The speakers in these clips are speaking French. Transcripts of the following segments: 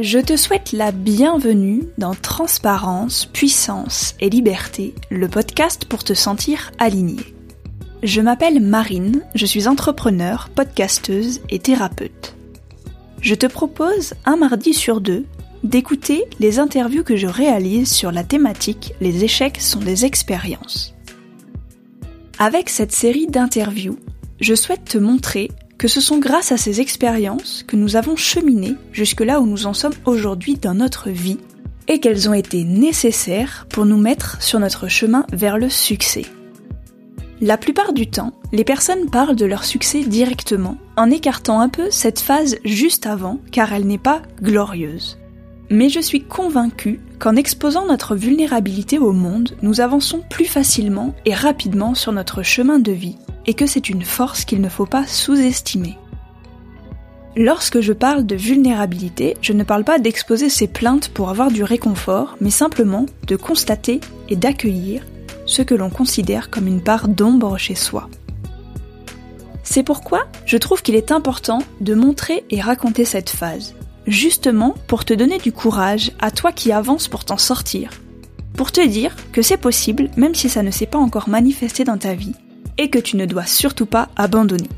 Je te souhaite la bienvenue dans Transparence, Puissance et Liberté, le podcast pour te sentir aligné. Je m'appelle Marine, je suis entrepreneur, podcasteuse et thérapeute. Je te propose un mardi sur deux d'écouter les interviews que je réalise sur la thématique Les échecs sont des expériences. Avec cette série d'interviews, je souhaite te montrer que ce sont grâce à ces expériences que nous avons cheminé jusque là où nous en sommes aujourd'hui dans notre vie et qu'elles ont été nécessaires pour nous mettre sur notre chemin vers le succès. La plupart du temps, les personnes parlent de leur succès directement, en écartant un peu cette phase juste avant, car elle n'est pas glorieuse. Mais je suis convaincue qu'en exposant notre vulnérabilité au monde, nous avançons plus facilement et rapidement sur notre chemin de vie, et que c'est une force qu'il ne faut pas sous-estimer. Lorsque je parle de vulnérabilité, je ne parle pas d'exposer ses plaintes pour avoir du réconfort, mais simplement de constater et d'accueillir ce que l'on considère comme une part d'ombre chez soi. C'est pourquoi je trouve qu'il est important de montrer et raconter cette phase, justement pour te donner du courage à toi qui avances pour t'en sortir, pour te dire que c'est possible même si ça ne s'est pas encore manifesté dans ta vie, et que tu ne dois surtout pas abandonner.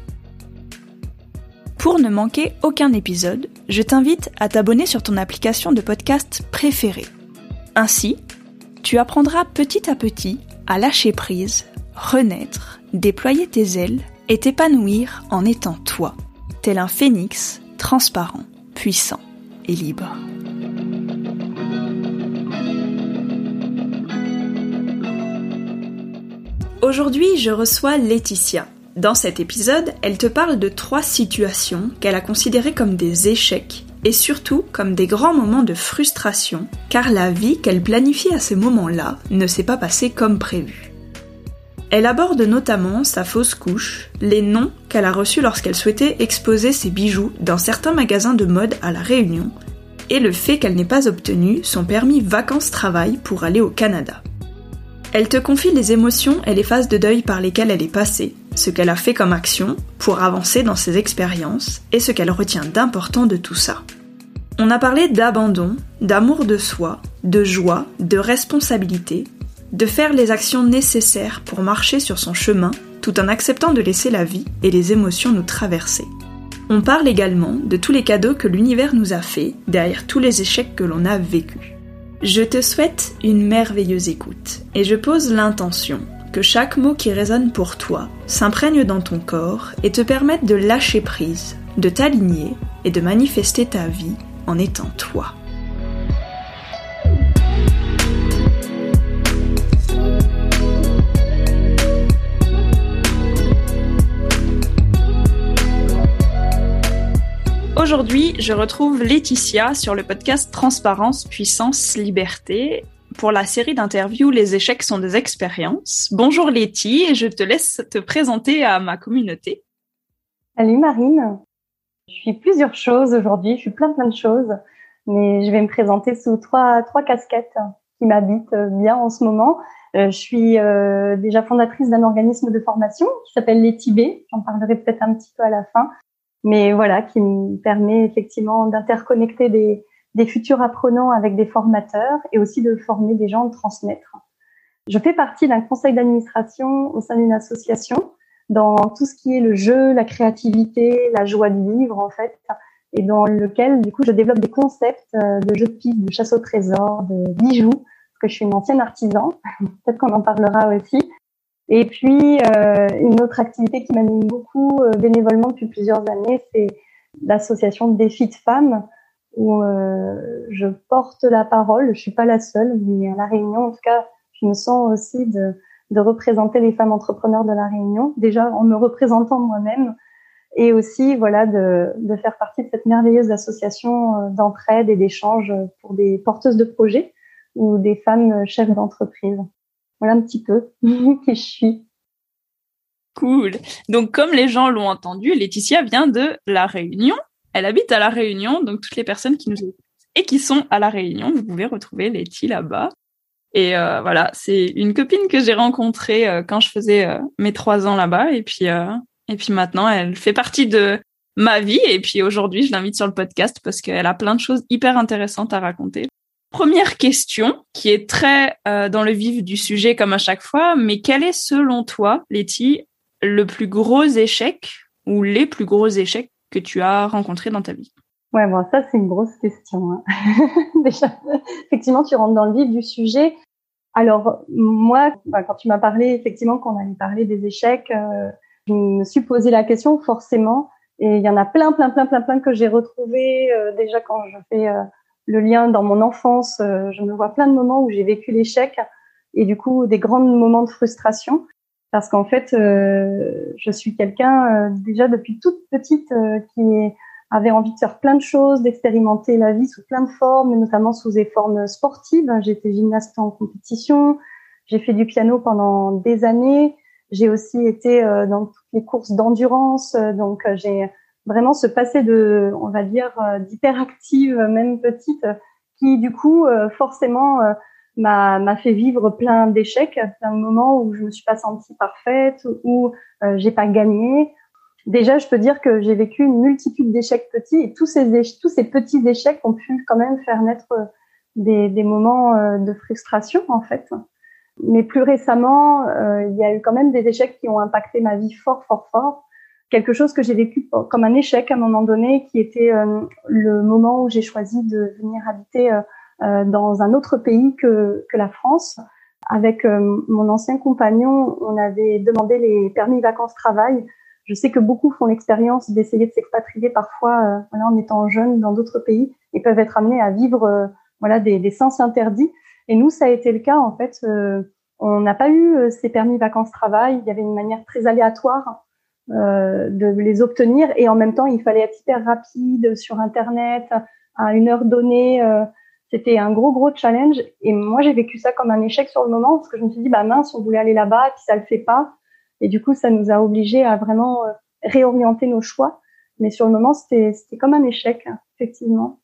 Pour ne manquer aucun épisode, je t'invite à t'abonner sur ton application de podcast préférée. Ainsi, tu apprendras petit à petit à lâcher prise, renaître, déployer tes ailes et t'épanouir en étant toi, tel un phénix transparent, puissant et libre. Aujourd'hui, je reçois Laetitia. Dans cet épisode, elle te parle de trois situations qu'elle a considérées comme des échecs et surtout comme des grands moments de frustration, car la vie qu'elle planifie à ces moments-là ne s'est pas passée comme prévu. Elle aborde notamment sa fausse couche, les noms qu'elle a reçus lorsqu'elle souhaitait exposer ses bijoux dans certains magasins de mode à La Réunion, et le fait qu'elle n'ait pas obtenu son permis vacances-travail pour aller au Canada. Elle te confie les émotions et les phases de deuil par lesquelles elle est passée, ce qu'elle a fait comme action pour avancer dans ses expériences et ce qu'elle retient d'important de tout ça. On a parlé d'abandon, d'amour de soi, de joie, de responsabilité, de faire les actions nécessaires pour marcher sur son chemin tout en acceptant de laisser la vie et les émotions nous traverser. On parle également de tous les cadeaux que l'univers nous a faits derrière tous les échecs que l'on a vécus. Je te souhaite une merveilleuse écoute et je pose l'intention que chaque mot qui résonne pour toi s'imprègne dans ton corps et te permette de lâcher prise, de t'aligner et de manifester ta vie en étant toi. Aujourd'hui, je retrouve Laetitia sur le podcast Transparence, Puissance, Liberté pour la série d'interviews Les échecs sont des expériences. Bonjour Letty, et je te laisse te présenter à ma communauté. Salut Marine. Je suis plusieurs choses aujourd'hui, je suis plein plein de choses, mais je vais me présenter sous trois, trois casquettes qui m'habitent bien en ce moment. Euh, je suis euh, déjà fondatrice d'un organisme de formation qui s'appelle Les Tibets. J'en parlerai peut-être un petit peu à la fin mais voilà, qui me permet effectivement d'interconnecter des, des futurs apprenants avec des formateurs et aussi de former des gens, de transmettre. Je fais partie d'un conseil d'administration au sein d'une association dans tout ce qui est le jeu, la créativité, la joie de vivre en fait, et dans lequel du coup je développe des concepts euh, de jeux de pique, de chasse au trésor, de bijoux, parce que je suis une ancienne artisan, peut-être qu'on en parlera aussi, et puis, euh, une autre activité qui m'anime beaucoup euh, bénévolement depuis plusieurs années, c'est l'association Défis de femmes, où euh, je porte la parole. Je suis pas la seule, mais à La Réunion, en tout cas, je me sens aussi de, de représenter les femmes entrepreneurs de La Réunion, déjà en me représentant moi-même, et aussi voilà de, de faire partie de cette merveilleuse association d'entraide et d'échange pour des porteuses de projets ou des femmes chefs d'entreprise. Voilà un petit peu je suis. Cool. Donc, comme les gens l'ont entendu, Laetitia vient de La Réunion. Elle habite à La Réunion, donc toutes les personnes qui nous écoutent et qui sont à La Réunion, vous pouvez retrouver Letty là-bas. Et euh, voilà, c'est une copine que j'ai rencontrée euh, quand je faisais euh, mes trois ans là-bas, et puis et puis maintenant, elle fait partie de ma vie. Et puis aujourd'hui, je l'invite sur le podcast parce qu'elle a plein de choses hyper intéressantes à raconter. Première question, qui est très euh, dans le vif du sujet comme à chaque fois, mais quel est selon toi, Letty, le plus gros échec ou les plus gros échecs que tu as rencontrés dans ta vie? Ouais, bon, ça c'est une grosse question. Hein. Déjà, effectivement, tu rentres dans le vif du sujet. Alors moi, quand tu m'as parlé effectivement qu'on allait parler des échecs, euh, je me suis posé la question forcément. Et il y en a plein, plein, plein, plein, plein que j'ai retrouvés euh, déjà quand je fais euh, le lien dans mon enfance. je me vois plein de moments où j'ai vécu l'échec et du coup des grands moments de frustration parce qu'en fait, je suis quelqu'un déjà depuis toute petite qui avait envie de faire plein de choses, d'expérimenter la vie sous plein de formes, notamment sous des formes sportives. J'étais gymnaste en compétition, j'ai fait du piano pendant des années, j'ai aussi été euh, dans toutes les courses d'endurance, euh, donc euh, j'ai vraiment ce passé de, on va dire, d'hyperactive, même petite, qui du coup forcément m'a fait vivre plein d'échecs, plein de moments où je me suis pas sentie parfaite, où j'ai pas gagné, Déjà, je peux dire que j'ai vécu une multitude d'échecs petits et tous ces, tous ces petits échecs ont pu quand même faire naître euh, des, des moments euh, de frustration en fait. Mais plus récemment, euh, il y a eu quand même des échecs qui ont impacté ma vie fort, fort, fort. Quelque chose que j'ai vécu comme un échec à un moment donné, qui était le moment où j'ai choisi de venir habiter dans un autre pays que, que la France. Avec mon ancien compagnon, on avait demandé les permis vacances-travail je sais que beaucoup font l'expérience d'essayer de s'expatrier parfois euh, voilà, en étant jeunes dans d'autres pays et peuvent être amenés à vivre euh, voilà des, des, sens interdits. Et nous, ça a été le cas en fait. Euh, on n'a pas eu ces permis vacances-travail. Il y avait une manière très aléatoire de les obtenir et en même temps, il fallait être hyper rapide sur Internet à une heure donnée. C'était un gros gros challenge et moi j'ai vécu ça comme un échec sur le moment parce que je me suis dit bah mince on voulait aller là-bas puis ça le fait pas et du coup, ça nous a obligés à vraiment euh, réorienter nos choix. Mais sur le moment, c'était comme un échec, effectivement.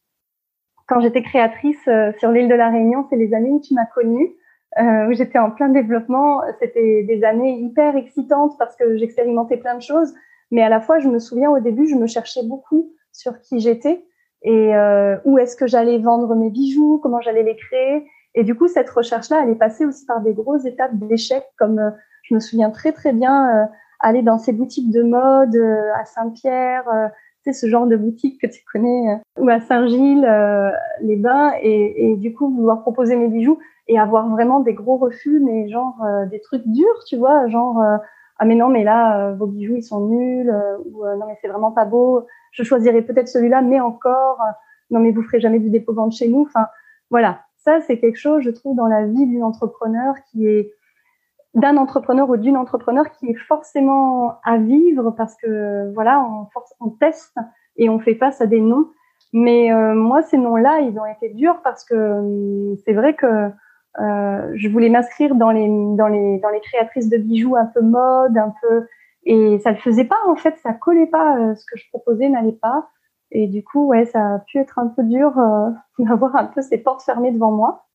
Quand j'étais créatrice euh, sur l'île de la Réunion, c'est les où tu m'as connue, euh, où j'étais en plein développement. C'était des années hyper excitantes parce que j'expérimentais plein de choses. Mais à la fois, je me souviens au début, je me cherchais beaucoup sur qui j'étais et euh, où est-ce que j'allais vendre mes bijoux, comment j'allais les créer. Et du coup, cette recherche-là, elle est passée aussi par des grosses étapes d'échecs comme euh, je me souviens très très bien euh, aller dans ces boutiques de mode euh, à Saint-Pierre, euh, tu sais, ce genre de boutique que tu connais, ou à Saint-Gilles, les bains, et, et, du coup vouloir proposer mes bijoux et avoir vraiment des gros refus, mais genre des trucs durs, tu vois, genre ah mais non mais là vos bijoux ils sont nuls, ou non mais c'est vraiment pas beau, je choisirais peut-être celui-là, mais encore non mais vous ferez jamais du dépôt vente chez nous, enfin voilà, ça c'est quelque chose je trouve dans la vie d'une entrepreneur qui est d'un entrepreneur ou d'une entrepreneur qui est forcément à vivre parce que voilà, on, on teste et on fait face à des noms. Mais euh, moi, ces noms-là, ils ont été durs parce que hum, c'est vrai que euh, je voulais m'inscrire dans les dans les dans les créatrices de bijoux un peu mode, un peu et ça le faisait pas en fait, ça collait pas. Euh, ce que je proposais n'allait pas. Et du coup, ouais, ça a pu être un peu dur d'avoir un peu ces portes fermées devant moi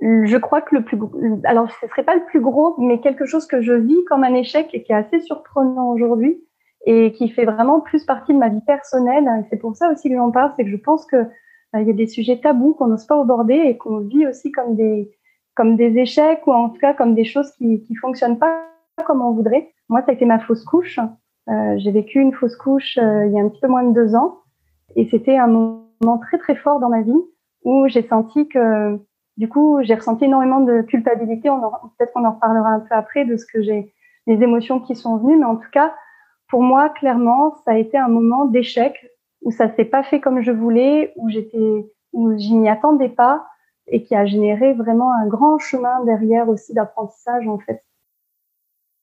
je crois que le plus alors ce serait pas le plus gros, mais quelque chose que je vis comme un échec et qui est assez surprenant aujourd'hui et qui fait vraiment plus partie de ma vie personnelle. Et c'est pour ça aussi que j'en parle, c'est que je pense que euh, il y a des sujets tabous qu'on n'ose pas aborder et qu'on vit aussi comme des comme des échecs ou en tout cas comme des choses qui qui fonctionnent pas comme on voudrait. Moi, ça a été ma fausse couche. Euh, j'ai vécu une fausse couche euh, il y a un petit peu moins de deux ans et c'était un moment très très fort dans ma vie où j'ai senti que du coup, j'ai ressenti énormément de culpabilité. Peut-être qu'on en reparlera un peu après de ce que j'ai, les émotions qui sont venues, mais en tout cas, pour moi, clairement, ça a été un moment d'échec où ça s'est pas fait comme je voulais, où j'étais, où je n'y attendais pas, et qui a généré vraiment un grand chemin derrière aussi d'apprentissage en fait.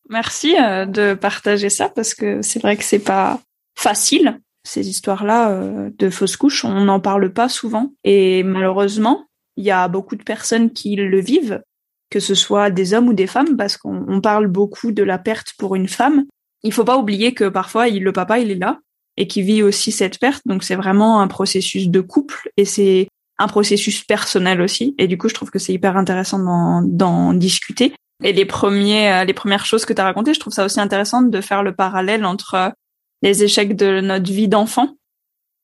Merci euh, de partager ça parce que c'est vrai que c'est pas facile ces histoires-là euh, de fausses couches. On n'en parle pas souvent et malheureusement, il y a beaucoup de personnes qui le vivent, que ce soit des hommes ou des femmes, parce qu'on parle beaucoup de la perte pour une femme. Il faut pas oublier que parfois il, le papa il est là et qui vit aussi cette perte, donc c'est vraiment un processus de couple et c'est un processus personnel aussi. Et du coup, je trouve que c'est hyper intéressant d'en discuter. Et les premiers, euh, les premières choses que tu as racontées, je trouve ça aussi intéressant de faire le parallèle entre les échecs de notre vie d'enfant,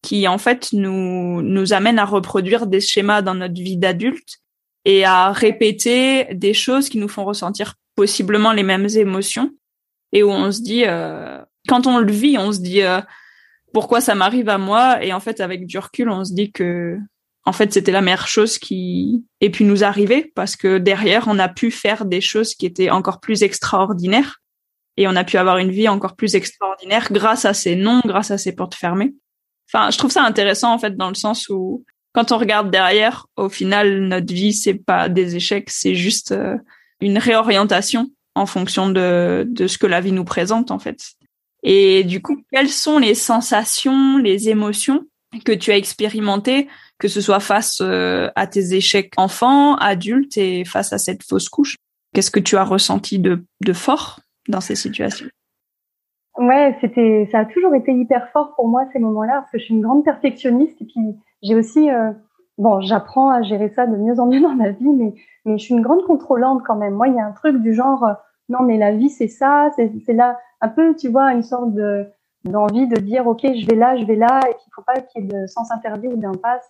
qui en fait nous nous amènent à reproduire des schémas dans notre vie d'adulte et à répéter des choses qui nous font ressentir possiblement les mêmes émotions et où on se dit euh, quand on le vit on se dit euh, pourquoi ça m'arrive à moi? Et en fait avec du recul on se dit que en fait c'était la meilleure chose qui ait pu nous arriver parce que derrière on a pu faire des choses qui étaient encore plus extraordinaires et on a pu avoir une vie encore plus extraordinaire grâce à ces noms grâce à ces portes fermées. Enfin je trouve ça intéressant en fait dans le sens où quand on regarde derrière au final notre vie c'est pas des échecs c'est juste euh, une réorientation en fonction de de ce que la vie nous présente en fait. Et du coup, quelles sont les sensations, les émotions que tu as expérimentées, que ce soit face euh, à tes échecs enfants, adultes et face à cette fausse couche. Qu'est-ce que tu as ressenti de, fort dans ces situations? Ouais, c'était, ça a toujours été hyper fort pour moi ces moments-là parce que je suis une grande perfectionniste et puis j'ai aussi, euh, bon, j'apprends à gérer ça de mieux en mieux dans ma vie, mais mais je suis une grande contrôlante quand même. Moi, il y a un truc du genre, euh, non mais la vie c'est ça, c'est là un peu, tu vois, une sorte de d'envie de dire ok je vais là je vais là et qu'il faut pas qu'il y ait de sens interdit ou d'impasse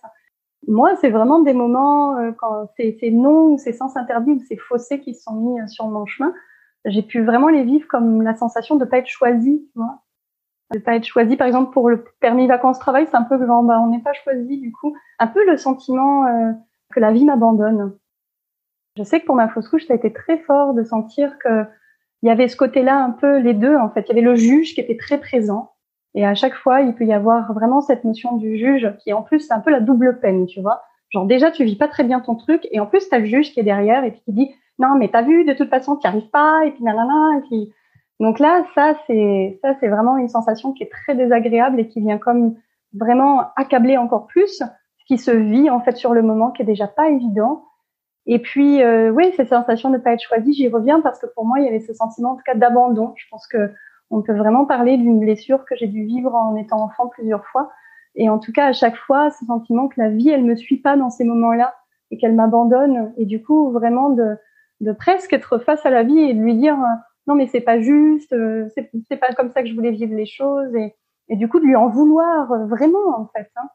moi c'est vraiment des moments euh, quand c'est ces non ou ces sens interdits ou ces fossés qui sont mis euh, sur mon chemin. J'ai pu vraiment les vivre comme la sensation de pas être choisi tu vois. De pas être choisi par exemple pour le permis vacances travail c'est un peu genre bah on n'est pas choisi du coup. Un peu le sentiment euh, que la vie m'abandonne. Je sais que pour ma fausse couche ça a été très fort de sentir que il y avait ce côté-là un peu les deux en fait. Il y avait le juge qui était très présent et à chaque fois il peut y avoir vraiment cette notion du juge qui en plus c'est un peu la double peine, tu vois. Genre déjà tu vis pas très bien ton truc et en plus t'as le juge qui est derrière et puis qui dit non mais t'as vu de toute façon tu arrives pas et puis nanana et puis donc là ça c'est ça c'est vraiment une sensation qui est très désagréable et qui vient comme vraiment accabler encore plus ce qui se vit en fait sur le moment qui est déjà pas évident et puis, euh, oui, cette sensation de ne pas être choisi, j'y reviens parce que pour moi, il y avait ce sentiment, en tout cas, d'abandon. Je pense que on peut vraiment parler d'une blessure que j'ai dû vivre en étant enfant plusieurs fois. Et en tout cas, à chaque fois, ce sentiment que la vie, elle me suit pas dans ces moments-là et qu'elle m'abandonne. Et du coup, vraiment de, presque être face à la vie et de lui dire euh, non, mais c'est pas juste, euh, c'est pas comme ça que je voulais vivre les choses. Et, et du coup, de lui en vouloir euh, vraiment, en fait. Hein.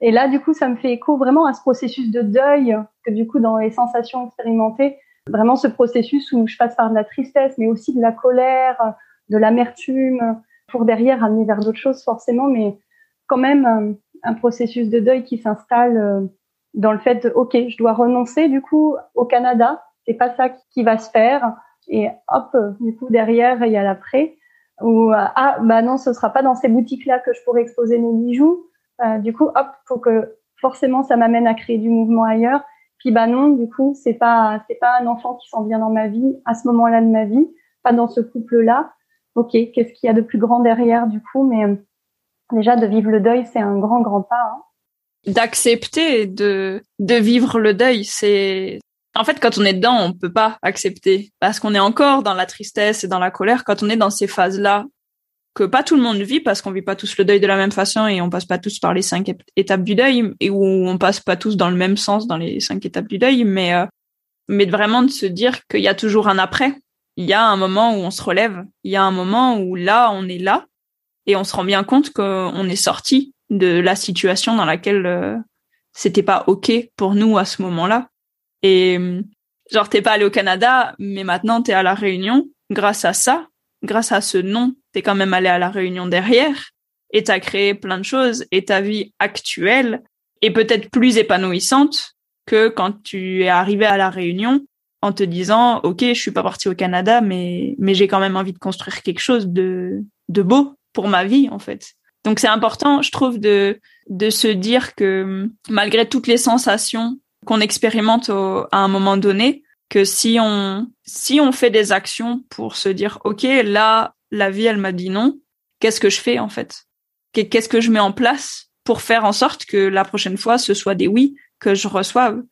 Et là, du coup, ça me fait écho vraiment à ce processus de deuil que du coup, dans les sensations expérimentées, vraiment ce processus où je passe par de la tristesse, mais aussi de la colère, de l'amertume, pour derrière amener vers d'autres choses forcément, mais quand même un, un processus de deuil qui s'installe euh, dans le fait de, ok, je dois renoncer du coup au Canada, c'est pas ça qui va se faire, et hop, du coup derrière il y a l'après, ou ah bah non, ce sera pas dans ces boutiques là que je pourrais exposer mes bijoux, euh, du coup, hop, faut que forcément ça m'amène à créer du mouvement ailleurs. Puis bah non, du coup, c'est pas c'est pas un enfant qui s'en vient dans ma vie à ce moment-là de ma vie, pas dans ce couple-là. Ok, qu'est-ce qu'il y a de plus grand derrière du coup Mais euh, déjà de vivre le deuil, c'est un grand grand pas. Hein. D'accepter de vivre le deuil, c'est en fait quand on est dedans, on peut pas accepter parce qu'on est encore dans la tristesse et dans la colère. Quand on est dans ces phases-là que pas tout le monde vit parce qu'on vit pas tous le deuil de la même façon et on passe pas tous par les cinq étapes du deuil et où on passe pas tous dans le même sens dans les cinq étapes du deuil, mais euh, mais vraiment de se dire qu'il y a toujours un après. Il y a un moment où on se relève. Il y a un moment où là, on est là et on se rend bien compte qu'on est sorti de la situation dans laquelle euh, c'était pas ok pour nous à ce moment-là. Et genre t'es pas allé au Canada, mais maintenant t'es à la Réunion grâce à ça grâce à ce nom, t'es quand même allé à la réunion derrière et t'as créé plein de choses et ta vie actuelle est peut-être plus épanouissante que quand tu es arrivé à la réunion en te disant ok je suis pas parti au Canada mais mais j'ai quand même envie de construire quelque chose de de beau pour ma vie en fait. Donc c'est important je trouve de de se dire que malgré toutes les sensations qu'on expérimente à un moment donné que si on si on fait des actions pour se dire ok là la vie elle m'a dit non qu'est-ce que je fais en fait? Qu'est-ce que je mets en place pour faire en sorte que la prochaine fois ce soit des oui que je reçoive?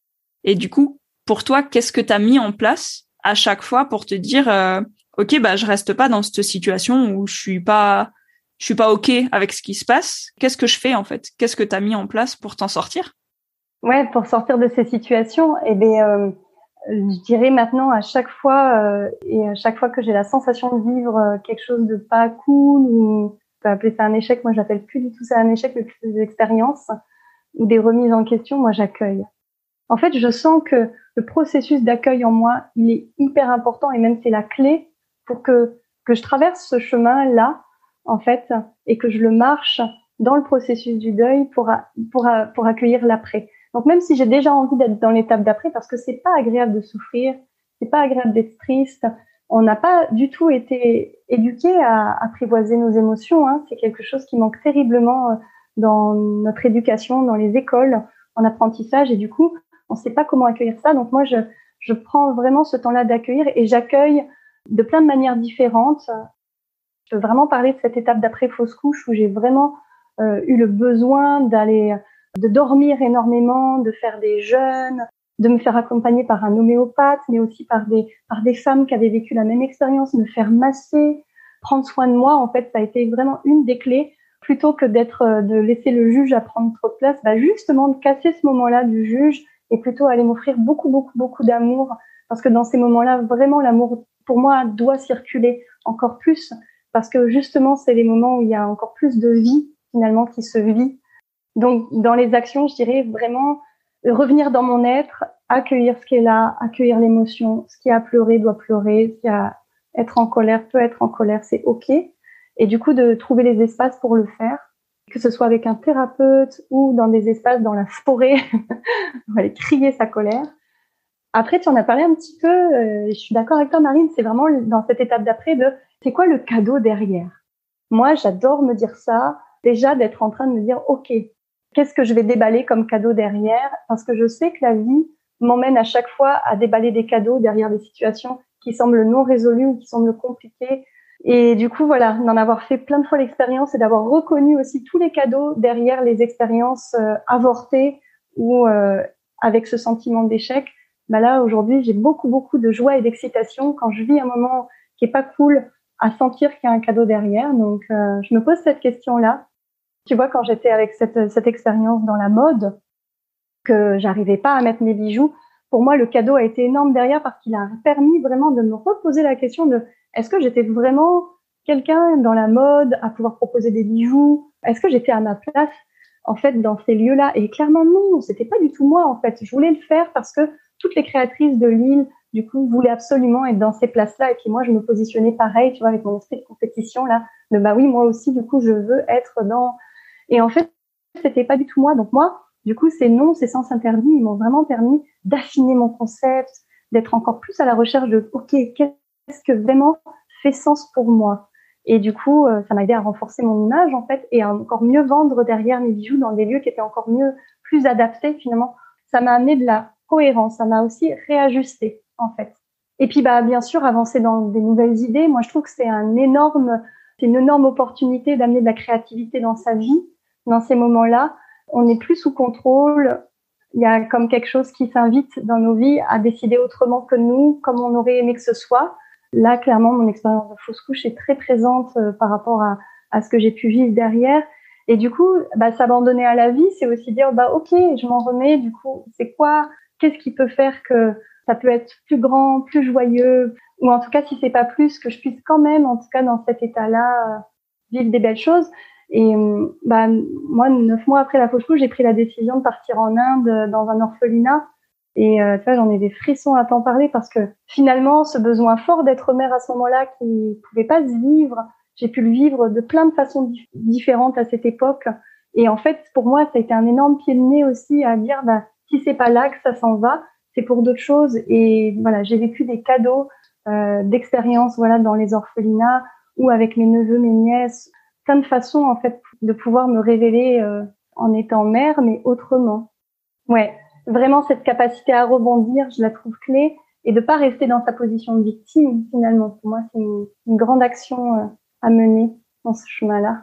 Et du coup pour toi qu'est-ce que tu as mis en place à chaque fois pour te dire euh, ok bah je reste pas dans cette situation où je suis pas je suis pas ok avec ce qui se passe qu'est-ce que je fais en fait? Qu'est-ce que tu as mis en place pour t'en sortir? Ouais pour sortir de ces situations et eh bien euh je dirais maintenant à chaque fois euh, et à chaque fois que j'ai la sensation de vivre euh, quelque chose de pas cool ou peux appeler ça un échec. Moi, j'appelle plus du tout ça un échec, mais plus des expériences ou des remises en question. Moi, j'accueille. En fait, je sens que le processus d'accueil en moi, il est hyper important et même c'est la clé pour que que je traverse ce chemin-là, en fait, et que je le marche dans le processus du deuil pour pour pour accueillir l'après. Donc même si j'ai déjà envie d'être dans l'étape d'après, parce que c'est pas agréable de souffrir, c'est pas agréable d'être triste, on n'a pas du tout été éduqué à apprivoiser nos émotions. Hein. C'est quelque chose qui manque terriblement euh, dans notre éducation, dans les écoles, en apprentissage, et du coup, on ne sait pas comment accueillir ça. Donc moi, je, je prends vraiment ce temps-là d'accueillir et j'accueille de plein de manières différentes. Je veux vraiment parler de cette étape d'après fausse couche où j'ai vraiment euh, eu le besoin d'aller, de dormir énormément, de faire des jeûnes, de me faire accompagner par un homéopathe, mais aussi par des, par des femmes qui avaient vécu la même expérience, me faire masser, prendre soin de moi. En fait, ça a été vraiment une des clés plutôt que d'être, euh, de laisser le juge à prendre trop de place, bah justement de casser ce moment-là du juge et plutôt aller m'offrir beaucoup, beaucoup, beaucoup d'amour. Parce que dans ces moments-là, vraiment, l'amour, pour moi, doit circuler encore plus. Parce que justement, c'est les moments où il y a encore plus de vie, finalement, qui se vit. Donc, dans les actions, je dirais vraiment revenir dans mon être, accueillir ce qui est là, accueillir l'émotion. Ce qui a pleuré doit pleurer. Ce qui a être en colère peut être en colère, c'est OK. Et du coup, de trouver les espaces pour le faire, que ce soit avec un thérapeute ou dans des espaces dans la forêt, on aller crier sa colère. Après, tu en as parlé un petit peu, euh, je suis d'accord avec toi Marine, c'est vraiment dans cette étape d'après de c'est quoi le cadeau derrière? Moi, j'adore me dire ça, déjà d'être en train de me dire, OK, qu'est-ce que je vais déballer comme cadeau derrière? Parce que je sais que la vie m'emmène à chaque fois à déballer des cadeaux derrière des situations qui semblent non résolues ou qui semblent compliquées. Et du coup, voilà, d'en avoir fait plein de fois l'expérience et d'avoir reconnu aussi tous les cadeaux derrière les expériences euh, avortées ou euh, avec ce sentiment d'échec. Bah là, aujourd'hui, j'ai beaucoup, beaucoup de joie et d'excitation quand je vis un moment qui est pas cool à sentir qu'il y a un cadeau derrière. Donc, euh, je me pose cette question-là tu vois, quand j'étais avec cette, cette expérience dans la mode, que j'arrivais pas à mettre mes bijoux, pour moi, le cadeau a été énorme derrière parce qu'il a permis vraiment de me reposer la question de est-ce que j'étais vraiment quelqu'un dans la mode à pouvoir proposer des bijoux? Est-ce que j'étais à ma place en fait dans ces lieux-là? Et clairement non, c'était pas du tout moi en fait. Je voulais le faire parce que toutes les créatrices de l'île du coup voulaient absolument être dans ces places-là. Et puis moi je me positionnais pareil, tu vois, avec mon esprit de compétition là, de bah oui moi aussi du coup je veux être dans. Et en fait, c'était pas du tout moi. Donc moi, du coup, ces noms, ces sens interdits, ils m'ont vraiment permis d'affiner mon concept, d'être encore plus à la recherche de, OK, qu'est-ce que vraiment fait sens pour moi? Et du coup, euh, ça m'a aidé à renforcer mon image, en fait, et à encore mieux vendre derrière mes bijoux dans des lieux qui étaient encore mieux, plus adaptés, finalement. Ça m'a amené de la cohérence. Ça m'a aussi réajusté, en fait. Et puis, bah, bien sûr, avancer dans des nouvelles idées. Moi, je trouve que c'est un énorme, c'est une énorme opportunité d'amener de la créativité dans sa vie dans ces moments-là, on n'est plus sous contrôle. Il y a comme quelque chose qui s'invite dans nos vies à décider autrement que nous, comme on aurait aimé que ce soit. Là, clairement, mon expérience de fausse couche est très présente euh, par rapport à, à ce que j'ai pu vivre derrière. Et du coup, bah, s'abandonner à la vie, c'est aussi dire, bah, ok, je m'en remets. Du coup, c'est quoi Qu'est-ce qui peut faire que ça peut être plus grand, plus joyeux, ou en tout cas, si c'est pas plus, que je puisse quand même, en tout cas, dans cet état-là, euh, vivre des belles choses. Et bah, moi, neuf mois après la fausse couche, j'ai pris la décision de partir en Inde euh, dans un orphelinat. Et euh, tu vois, j'en ai des frissons à t'en parler parce que finalement, ce besoin fort d'être mère à ce moment-là qui pouvait pas se vivre, j'ai pu le vivre de plein de façons différentes à cette époque. Et en fait, pour moi, ça a été un énorme pied de nez aussi à dire, bah, si c'est pas là que ça s'en va, c'est pour d'autres choses. Et voilà, j'ai vécu des cadeaux euh, d'expérience, voilà, dans les orphelinats ou avec mes neveux, mes nièces, plein de façons en fait de pouvoir me révéler euh, en étant mère, mais autrement. Ouais, vraiment cette capacité à rebondir, je la trouve clé et de pas rester dans sa position de victime finalement. Pour moi, c'est une, grande action euh, à mener dans ce chemin-là.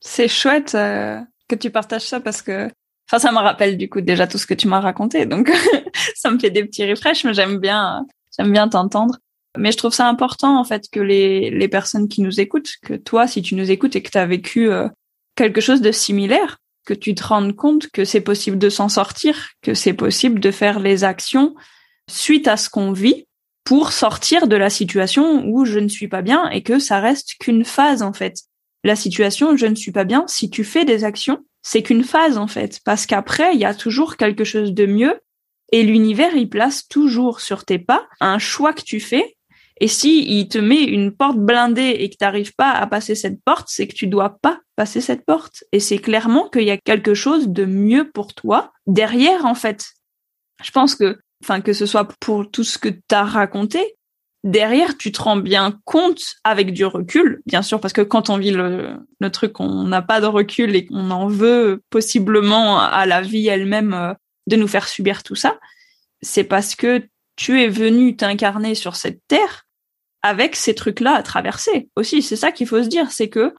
C'est chouette euh, que tu partages ça parce que, enfin, ça me rappelle du coup déjà tout ce que tu m'as raconté, donc ça me fait des petits refresh, mais j'aime bien, j'aime bien t'entendre. Mais je trouve ça important en fait que les, les personnes qui nous écoutent, que toi si tu nous écoutes et que tu as vécu euh, quelque chose de similaire, que tu te rendes compte que c'est possible de s'en sortir, que c'est possible de faire les actions suite à ce qu'on vit pour sortir de la situation où je ne suis pas bien et que ça reste qu'une phase en fait. la situation, je ne suis pas bien. Si tu fais des actions, c'est qu'une phase en fait, parce qu'après, il y a toujours quelque chose de mieux et l'univers, il place toujours sur tes pas un choix que tu fais. Et si il te met une porte blindée et que tu n'arrives pas à passer cette porte, c'est que tu dois pas passer cette porte. Et c'est clairement qu'il y a quelque chose de mieux pour toi derrière, en fait. Je pense que, enfin, que ce soit pour tout ce que tu as raconté, derrière, tu te rends bien compte avec du recul, bien sûr, parce que quand on vit le, truc, on n'a pas de recul et qu'on en veut possiblement à la vie elle-même euh, de nous faire subir tout ça. C'est parce que tu es venu t'incarner sur cette terre avec ces trucs-là à traverser aussi. C'est ça qu'il faut se dire, c'est que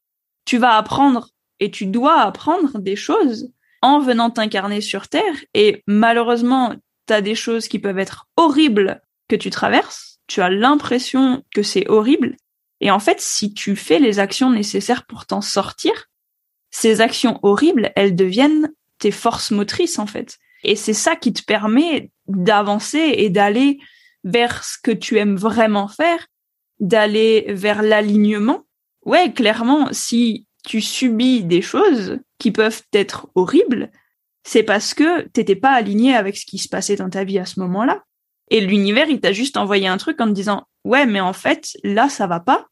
tu vas apprendre et tu dois apprendre des choses en venant t'incarner sur terre et malheureusement, tu as des choses qui peuvent être horribles que tu traverses tu as l'impression que c'est horrible. Et en fait, si tu fais les actions nécessaires pour t'en sortir, ces actions horribles, elles deviennent tes forces motrices, en fait. Et c'est ça qui te permet d'avancer et d'aller vers ce que tu aimes vraiment faire, d'aller vers l'alignement. Ouais, clairement, si tu subis des choses qui peuvent être horribles, c'est parce que t'étais pas aligné avec ce qui se passait dans ta vie à ce moment-là. Et l'univers, il t'a juste envoyé un truc en te disant, ouais, mais en fait, là, ça va pas.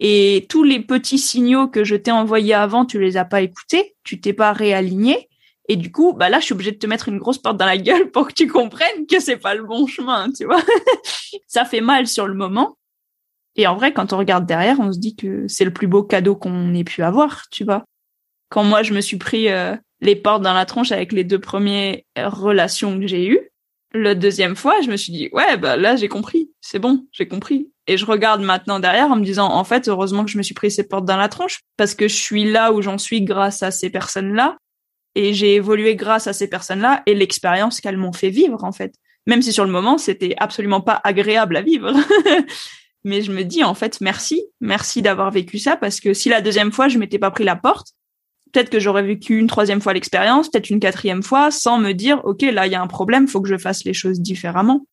Et tous les petits signaux que je t'ai envoyés avant, tu les as pas écoutés, tu t'es pas réaligné. Et du coup, bah là, je suis obligée de te mettre une grosse porte dans la gueule pour que tu comprennes que c'est pas le bon chemin, tu vois. ça fait mal sur le moment. Et en vrai, quand on regarde derrière, on se dit que c'est le plus beau cadeau qu'on ait pu avoir, tu vois. Quand moi, je me suis pris euh, les portes dans la tronche avec les deux premières relations que j'ai eues, le deuxième fois, je me suis dit, ouais, bah là, j'ai compris. C'est bon, j'ai compris. Et je regarde maintenant derrière en me disant, en fait, heureusement que je me suis pris ces portes dans la tronche parce que je suis là où j'en suis grâce à ces personnes-là. Et j'ai évolué grâce à ces personnes-là et l'expérience qu'elles m'ont fait vivre, en fait. Même si sur le moment, c'était absolument pas agréable à vivre. Mais je me dis, en fait, merci. Merci d'avoir vécu ça parce que si la deuxième fois, je m'étais pas pris la porte, peut-être que j'aurais vécu une troisième fois l'expérience, peut-être une quatrième fois, sans me dire, OK, là, il y a un problème, faut que je fasse les choses différemment.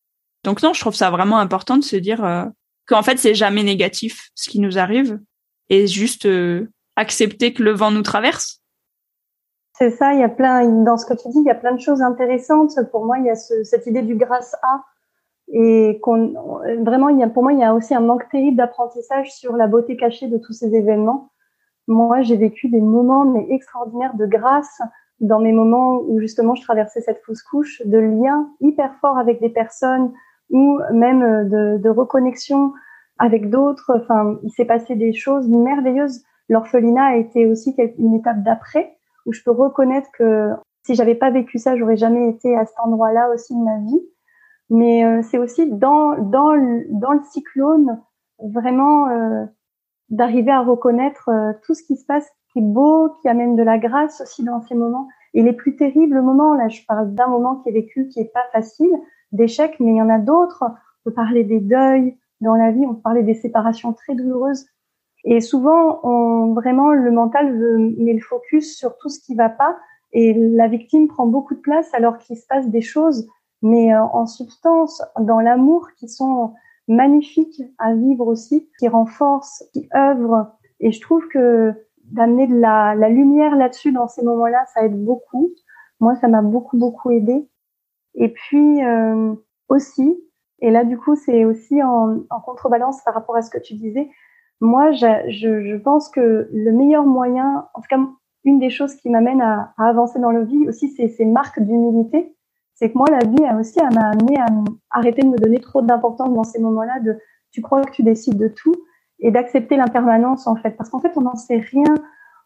Donc non, je trouve ça vraiment important de se dire euh, qu'en fait, c'est jamais négatif ce qui nous arrive et juste euh, accepter que le vent nous traverse. C'est ça, il y a plein, dans ce que tu dis, il y a plein de choses intéressantes. Pour moi, il y a cette idée du grâce à et vraiment, il y a, pour moi, il y a aussi un manque terrible d'apprentissage sur la beauté cachée de tous ces événements moi, j'ai vécu des moments mais extraordinaires de grâce dans mes moments où justement je traversais cette fausse couche, de liens hyper forts avec des personnes ou même de, de reconnexion avec d'autres. Enfin, il s'est passé des choses merveilleuses. L'orphelinat a été aussi une étape d'après où je peux reconnaître que si j'avais pas vécu ça, j'aurais jamais été à cet endroit-là aussi de ma vie. Mais euh, c'est aussi dans le, cyclone vraiment euh, d'arriver à reconnaître euh, tout ce qui se passe, qui est beau, qui amène de la grâce aussi dans ces moments. Et les plus terribles moments, là, je parle d'un moment qui est vécu, qui est pas facile, d'échec, mais il y en a d'autres. On peut parler des deuils dans la vie, on peut parler des séparations très douloureuses. Et souvent, vraiment, le mental met le focus sur tout ce qui va pas, et la victime prend beaucoup de place alors qu'il se passe des choses, mais euh, en substance, dans l'amour, qui sont magnifique à vivre aussi, qui renforce, qui œuvre. Et je trouve que d'amener de la, la lumière là-dessus dans ces moments-là, ça aide beaucoup. Moi, ça m'a beaucoup, beaucoup aidé. Et puis euh, aussi, et là du coup, c'est aussi en, en, contrebalance par rapport à ce que tu disais. Moi, je, je, je, pense que le meilleur moyen, en tout cas, une des choses qui m'amène à, à, avancer dans la vie aussi, c'est ces marques d'humilité c'est que moi, la vie a aussi m'a amené à arrêter de me donner trop d'importance dans ces moments-là de tu crois que tu décides de tout et d'accepter l'impermanence en fait. Parce qu'en fait, on n'en sait rien,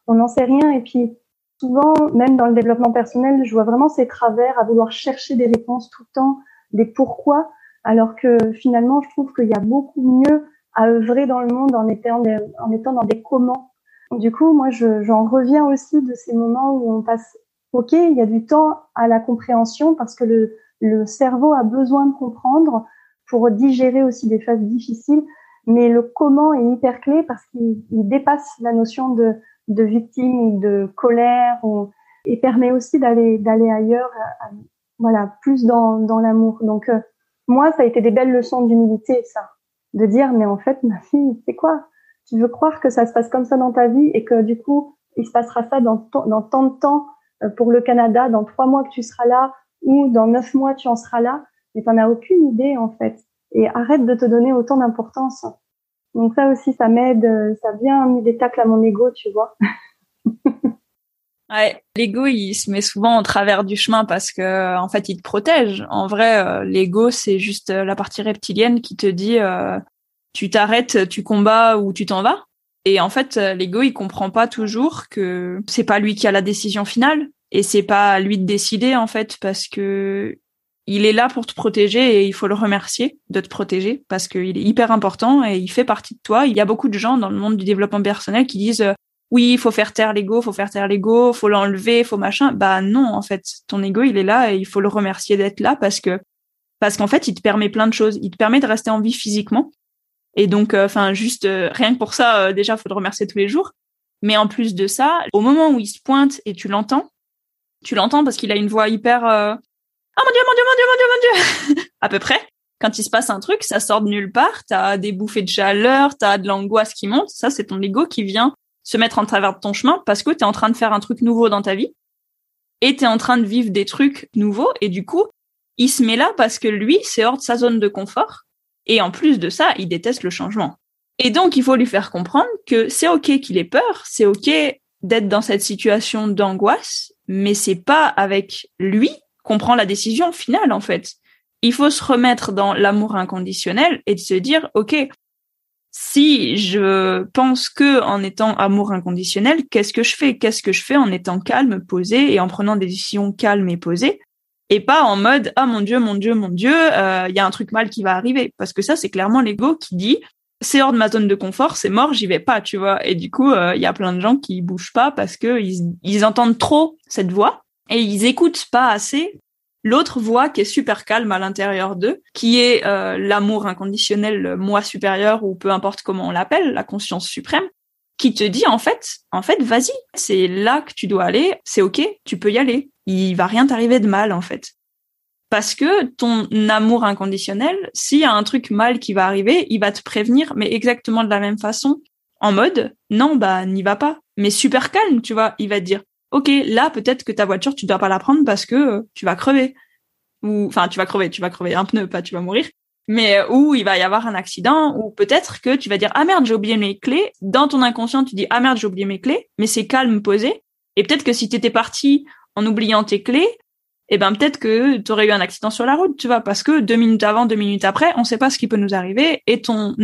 on n'en sait rien. Et puis, souvent, même dans le développement personnel, je vois vraiment ces travers à vouloir chercher des réponses tout le temps, des pourquoi, alors que finalement, je trouve qu'il y a beaucoup mieux à œuvrer dans le monde en étant, en étant dans des comment. Du coup, moi, j'en reviens aussi de ces moments où on passe ok, il y a du temps à la compréhension parce que le, le cerveau a besoin de comprendre pour digérer aussi des phases difficiles, mais le comment est hyper clé parce qu'il dépasse la notion de, de victime ou de colère ou, et permet aussi d'aller d'aller ailleurs, voilà, plus dans, dans l'amour. Donc euh, moi, ça a été des belles leçons d'humilité, ça, de dire mais en fait ma fille, c'est quoi? Tu veux croire que ça se passe comme ça dans ta vie et que du coup, il se passera ça dans, dans tant de temps euh, pour le Canada, dans trois mois que tu seras là ou dans neuf mois tu en seras là, mais tu n'en as aucune idée en fait. Et arrête de te donner autant d'importance. Donc ça aussi, ça m'aide, euh, ça bien mis des tacles à mon ego, tu vois. Ouais, l'ego il se met souvent en travers du chemin parce que en fait il te protège. En vrai, euh, l'ego c'est juste la partie reptilienne qui te dit tu t'arrêtes, tu combats ou tu t'en vas. Et en fait, euh, l'ego, il comprend pas toujours que c'est pas lui qui a la décision finale et c'est pas lui de décider en fait parce que il est là pour te protéger et il faut le remercier de te protéger parce qu'il est hyper important et il fait partie de toi. Il y a beaucoup de gens dans le monde du développement personnel qui disent euh, oui, il faut faire taire l'ego, faut faire taire l'ego, faut l'enlever, faut machin. Bah non, en fait, ton ego, il est là et il faut le remercier d'être là parce que parce qu'en fait, il te permet plein de choses. Il te permet de rester en vie physiquement et donc, euh, enfin, juste euh, rien que pour ça, euh, déjà, faut le remercier tous les jours. Mais en plus de ça, au moment où il se pointe et tu l'entends, tu l'entends parce qu'il a une voix hyper euh... oh mon dieu, mon dieu, mon dieu, mon dieu, mon dieu, à peu près. Quand il se passe un truc, ça sort de nulle part. T'as des bouffées de chaleur, t'as de l'angoisse qui monte. Ça, c'est ton ego qui vient se mettre en travers de ton chemin parce que t'es en train de faire un truc nouveau dans ta vie et t'es en train de vivre des trucs nouveaux et du coup, il se met là parce que lui, c'est hors de sa zone de confort et en plus de ça, il déteste le changement. Et donc, il faut lui faire comprendre que c'est OK qu'il ait peur, c'est OK d'être dans cette situation d'angoisse, mais c'est pas avec lui qu'on prend la décision finale, en fait. Il faut se remettre dans l'amour inconditionnel et de se dire, OK, si je pense que en étant amour inconditionnel, qu'est-ce que je fais? Qu'est-ce que je fais en étant calme, posé et en prenant des décisions calmes et posées? Et pas en mode ah mon dieu mon dieu mon dieu il euh, y a un truc mal qui va arriver parce que ça c'est clairement l'ego qui dit c'est hors de ma zone de confort c'est mort j'y vais pas tu vois et du coup il euh, y a plein de gens qui bougent pas parce que ils, ils entendent trop cette voix et ils écoutent pas assez l'autre voix qui est super calme à l'intérieur d'eux qui est euh, l'amour inconditionnel moi supérieur ou peu importe comment on l'appelle la conscience suprême qui te dit en fait en fait vas-y c'est là que tu dois aller c'est ok tu peux y aller il va rien t'arriver de mal en fait. Parce que ton amour inconditionnel, s'il y a un truc mal qui va arriver, il va te prévenir, mais exactement de la même façon, en mode non bah n'y va pas, mais super calme, tu vois. Il va te dire ok là peut-être que ta voiture tu dois pas la prendre parce que euh, tu vas crever ou enfin tu vas crever, tu vas crever un pneu, pas tu vas mourir. Mais euh, où il va y avoir un accident, ou peut-être que tu vas dire ah merde j'ai oublié mes clés. Dans ton inconscient tu dis ah merde j'ai oublié mes clés, mais c'est calme posé. Et peut-être que si t'étais parti en oubliant tes clés, eh ben peut-être que tu aurais eu un accident sur la route, tu vois, parce que deux minutes avant, deux minutes après, on sait pas ce qui peut nous arriver, et ton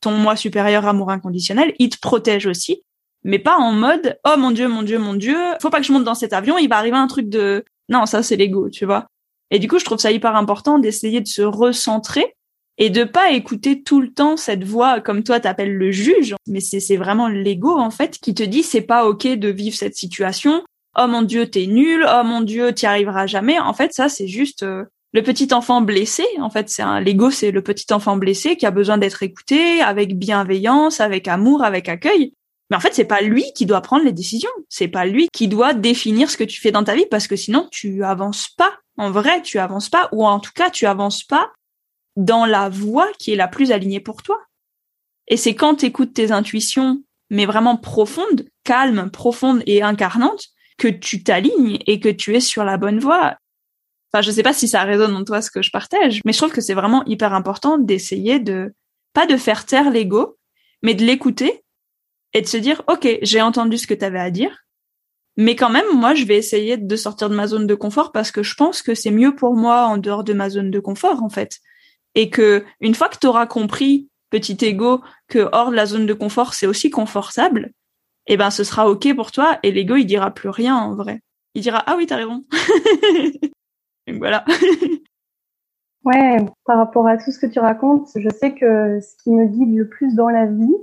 ton moi supérieur amour inconditionnel, il te protège aussi, mais pas en mode oh mon dieu, mon dieu, mon dieu, faut pas que je monte dans cet avion, il va arriver un truc de non, ça c'est l'ego, tu vois. Et du coup, je trouve ça hyper important d'essayer de se recentrer et de pas écouter tout le temps cette voix comme toi t'appelles le juge, mais c'est vraiment l'ego en fait qui te dit c'est pas ok de vivre cette situation, oh mon dieu t'es nul, oh mon dieu t'y arriveras jamais. En fait ça c'est juste euh, le petit enfant blessé. En fait c'est un l'ego c'est le petit enfant blessé qui a besoin d'être écouté avec bienveillance, avec amour, avec accueil. Mais en fait c'est pas lui qui doit prendre les décisions. C'est pas lui qui doit définir ce que tu fais dans ta vie parce que sinon tu avances pas. En vrai tu avances pas ou en tout cas tu avances pas dans la voie qui est la plus alignée pour toi. Et c'est quand tu écoutes tes intuitions, mais vraiment profondes, calmes, profondes et incarnantes, que tu t'alignes et que tu es sur la bonne voie. Enfin, je sais pas si ça résonne en toi ce que je partage, mais je trouve que c'est vraiment hyper important d'essayer de pas de faire taire l'ego, mais de l'écouter et de se dire OK, j'ai entendu ce que tu avais à dire, mais quand même moi je vais essayer de sortir de ma zone de confort parce que je pense que c'est mieux pour moi en dehors de ma zone de confort en fait. Et que une fois que tu auras compris petit ego que hors de la zone de confort, c'est aussi confortable, eh ben ce sera ok pour toi et l'ego il dira plus rien en vrai. Il dira ah oui t'as raison. Voilà. ouais, par rapport à tout ce que tu racontes, je sais que ce qui me guide le plus dans la vie,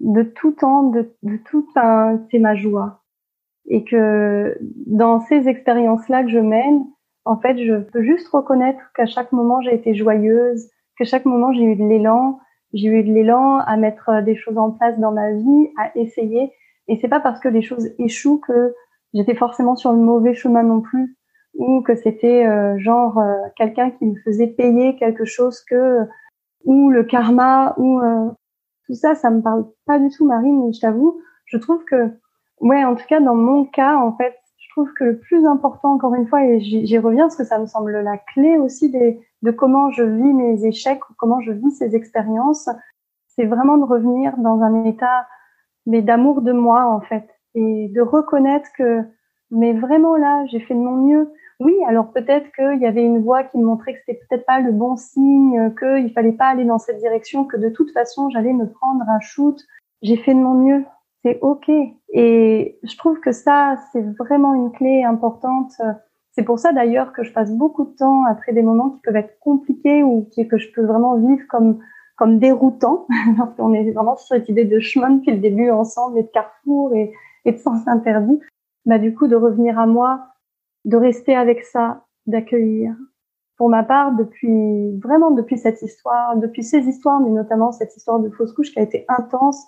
de tout temps, de, tout temps, c'est ma joie. Et que dans ces expériences-là que je mène, en fait, je peux juste reconnaître qu'à chaque moment j'ai été joyeuse, qu'à chaque moment j'ai eu de l'élan, j'ai eu de l'élan à mettre des choses en place dans ma vie, à essayer. Et c'est pas parce que les choses échouent que j'étais forcément sur le mauvais chemin non plus, ou que c'était euh, genre euh, quelqu'un qui me faisait payer quelque chose que, ou le karma, ou euh, tout ça, ça me parle pas du tout, Marine, je t'avoue. Je trouve que, ouais, en tout cas, dans mon cas, en fait, je trouve que le plus important, encore une fois, et j'y reviens parce que ça me semble la clé aussi des, de comment je vis mes échecs ou comment je vis ces expériences, c'est vraiment de revenir dans un état mais d'amour de moi en fait. Et de reconnaître que mais vraiment là j'ai fait de mon mieux. Oui alors peut-être qu'il y avait une voix qui me montrait que c'était peut-être pas le bon signe qu'il fallait pas aller dans cette direction que de toute façon j'allais me prendre un shoot. J'ai fait de mon mieux. C'est ok. Et je trouve que ça c'est vraiment une clé importante. C'est pour ça d'ailleurs que je passe beaucoup de temps après des moments qui peuvent être compliqués ou que je peux vraiment vivre comme comme déroutant, parce qu'on est vraiment sur cette idée de chemin depuis le début ensemble et de carrefour et, de sens interdit, bah du coup de revenir à moi, de rester avec ça, d'accueillir. Pour ma part, depuis vraiment depuis cette histoire, depuis ces histoires, mais notamment cette histoire de fausse couche qui a été intense,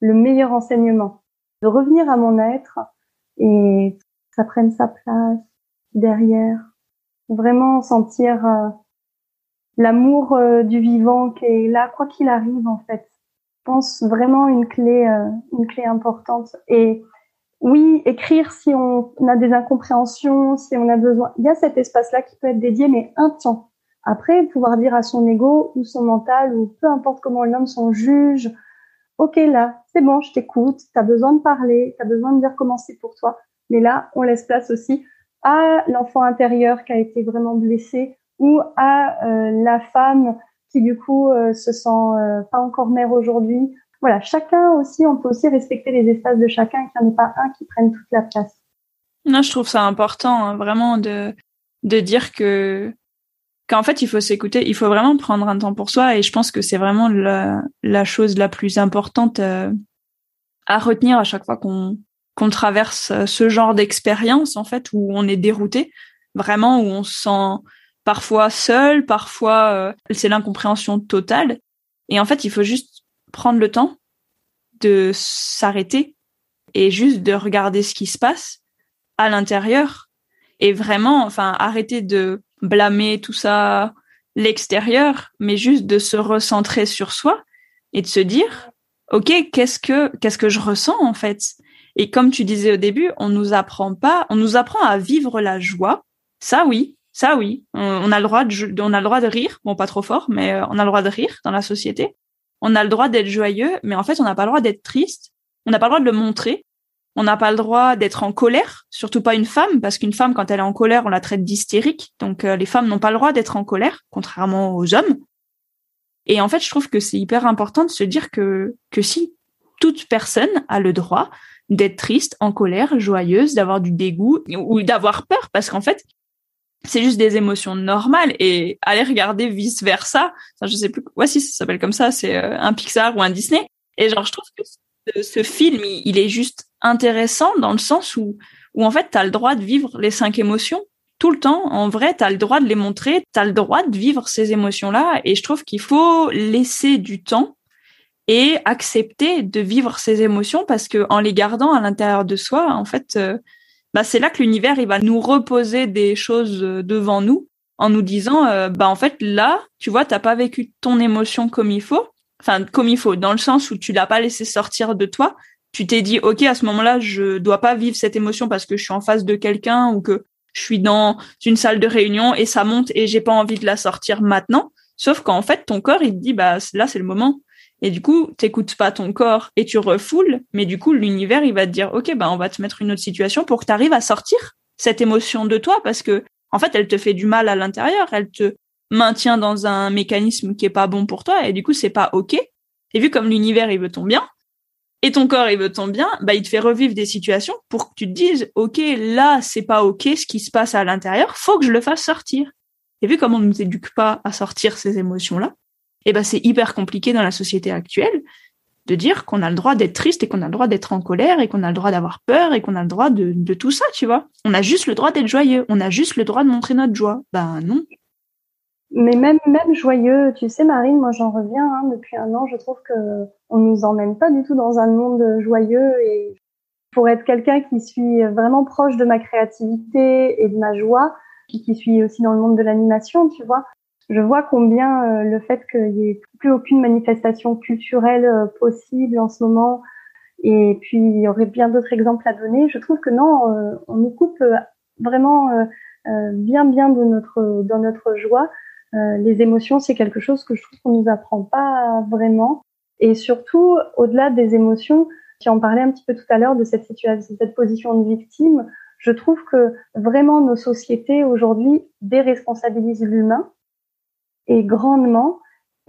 le meilleur enseignement, de revenir à mon être et que ça prenne sa place derrière, vraiment sentir euh, l'amour euh, du vivant qui est là, quoi qu'il arrive en fait. Je pense vraiment une clé, euh, une clé importante. Et oui, écrire si on a des incompréhensions, si on a besoin. Il y a cet espace-là qui peut être dédié, mais un temps. Après, pouvoir dire à son ego ou son mental ou peu importe comment on nomme son juge, ok là, c'est bon, je t'écoute, tu as besoin de parler, tu as besoin de dire comment c'est pour toi. Mais là, on laisse place aussi à l'enfant intérieur qui a été vraiment blessé ou à euh, la femme qui du coup euh, se sent euh, pas encore mère aujourd'hui. Voilà, chacun aussi, on peut aussi respecter les espaces de chacun, qu'il n'y en ait pas un qui prenne toute la place. Non, je trouve ça important, hein, vraiment de de dire que qu'en fait il faut s'écouter, il faut vraiment prendre un temps pour soi, et je pense que c'est vraiment la, la chose la plus importante à retenir à chaque fois qu'on qu'on traverse ce genre d'expérience en fait où on est dérouté, vraiment où on se sent parfois seul, parfois euh, c'est l'incompréhension totale. Et en fait, il faut juste prendre le temps de s'arrêter et juste de regarder ce qui se passe à l'intérieur et vraiment, enfin, arrêter de blâmer tout ça l'extérieur, mais juste de se recentrer sur soi et de se dire, ok, qu'est-ce que qu'est-ce que je ressens en fait? Et comme tu disais au début, on nous apprend pas, on nous apprend à vivre la joie. Ça oui, ça, oui, on, a le droit de, on a le droit de rire, bon pas trop fort, mais euh, on a le droit de rire dans la société. On a le droit d'être joyeux, mais en fait, on n'a pas le droit d'être triste. On n'a pas le droit de le montrer. On n'a pas le droit d'être en colère, surtout pas une femme, parce qu'une femme, quand elle est en colère, on la traite d'hystérique. Donc euh, les femmes n'ont pas le droit d'être en colère, contrairement aux hommes. Et en fait, je trouve que c'est hyper important de se dire que que si toute personne a le droit d'être triste, en colère, joyeuse, d'avoir du dégoût ou d'avoir peur, parce qu'en fait, c'est juste des émotions normales et aller regarder vice versa. Enfin, je sais plus. Ouais, si ça s'appelle comme ça, c'est euh, un Pixar ou un Disney. Et genre, je trouve que ce, film, il, est juste intéressant dans le sens où, où en fait, t'as le droit de vivre les cinq émotions tout le temps. En vrai, t'as le droit de les montrer, t'as le droit de vivre ces émotions-là. Et je trouve qu'il faut laisser du temps et accepter de vivre ces émotions parce que en les gardant à l'intérieur de soi, en fait, euh, bah c'est là que l'univers il va nous reposer des choses euh, devant nous en nous disant euh, bah en fait là tu vois t'as pas vécu ton émotion comme il faut. Enfin comme il faut dans le sens où tu l'as pas laissé sortir de toi. Tu t'es dit ok à ce moment-là je dois pas vivre cette émotion parce que je suis en face de quelqu'un ou que je suis dans une salle de réunion et ça monte et j'ai pas envie de la sortir maintenant. Sauf qu'en fait ton corps il te dit bah là c'est le moment et du coup, t'écoutes pas ton corps et tu refoules, mais du coup, l'univers, il va te dire, OK, bah, on va te mettre une autre situation pour que tu arrives à sortir cette émotion de toi parce que, en fait, elle te fait du mal à l'intérieur, elle te maintient dans un mécanisme qui est pas bon pour toi et du coup, c'est pas OK. Et vu comme l'univers, il veut ton bien, et ton corps, il veut ton bien, bah, il te fait revivre des situations pour que tu te dises, OK, là, c'est pas OK ce qui se passe à l'intérieur, faut que je le fasse sortir. Et vu comme on nous éduque pas à sortir ces émotions-là, eh ben c'est hyper compliqué dans la société actuelle de dire qu'on a le droit d'être triste et qu'on a le droit d'être en colère et qu'on a le droit d'avoir peur et qu'on a le droit de, tout ça, tu vois. On a juste le droit d'être joyeux, on a juste le droit de montrer notre joie. Ben non. Mais même même joyeux, tu sais Marine, moi j'en reviens hein, depuis un an, je trouve que on nous emmène pas du tout dans un monde joyeux et pour être quelqu'un qui suis vraiment proche de ma créativité et de ma joie, qui suis aussi dans le monde de l'animation, tu vois, je vois combien le fait qu'il n'y ait plus aucune manifestation culturelle possible en ce moment, et puis il y aurait bien d'autres exemples à donner, je trouve que non, on nous coupe vraiment bien bien de notre dans notre joie. les émotions, c'est quelque chose que je trouve qu'on nous apprend pas vraiment. Et surtout, au-delà des émotions, tu en parlais un petit peu tout à l'heure de cette situation, cette position de victime. Je trouve que vraiment nos sociétés aujourd'hui déresponsabilisent l'humain et grandement.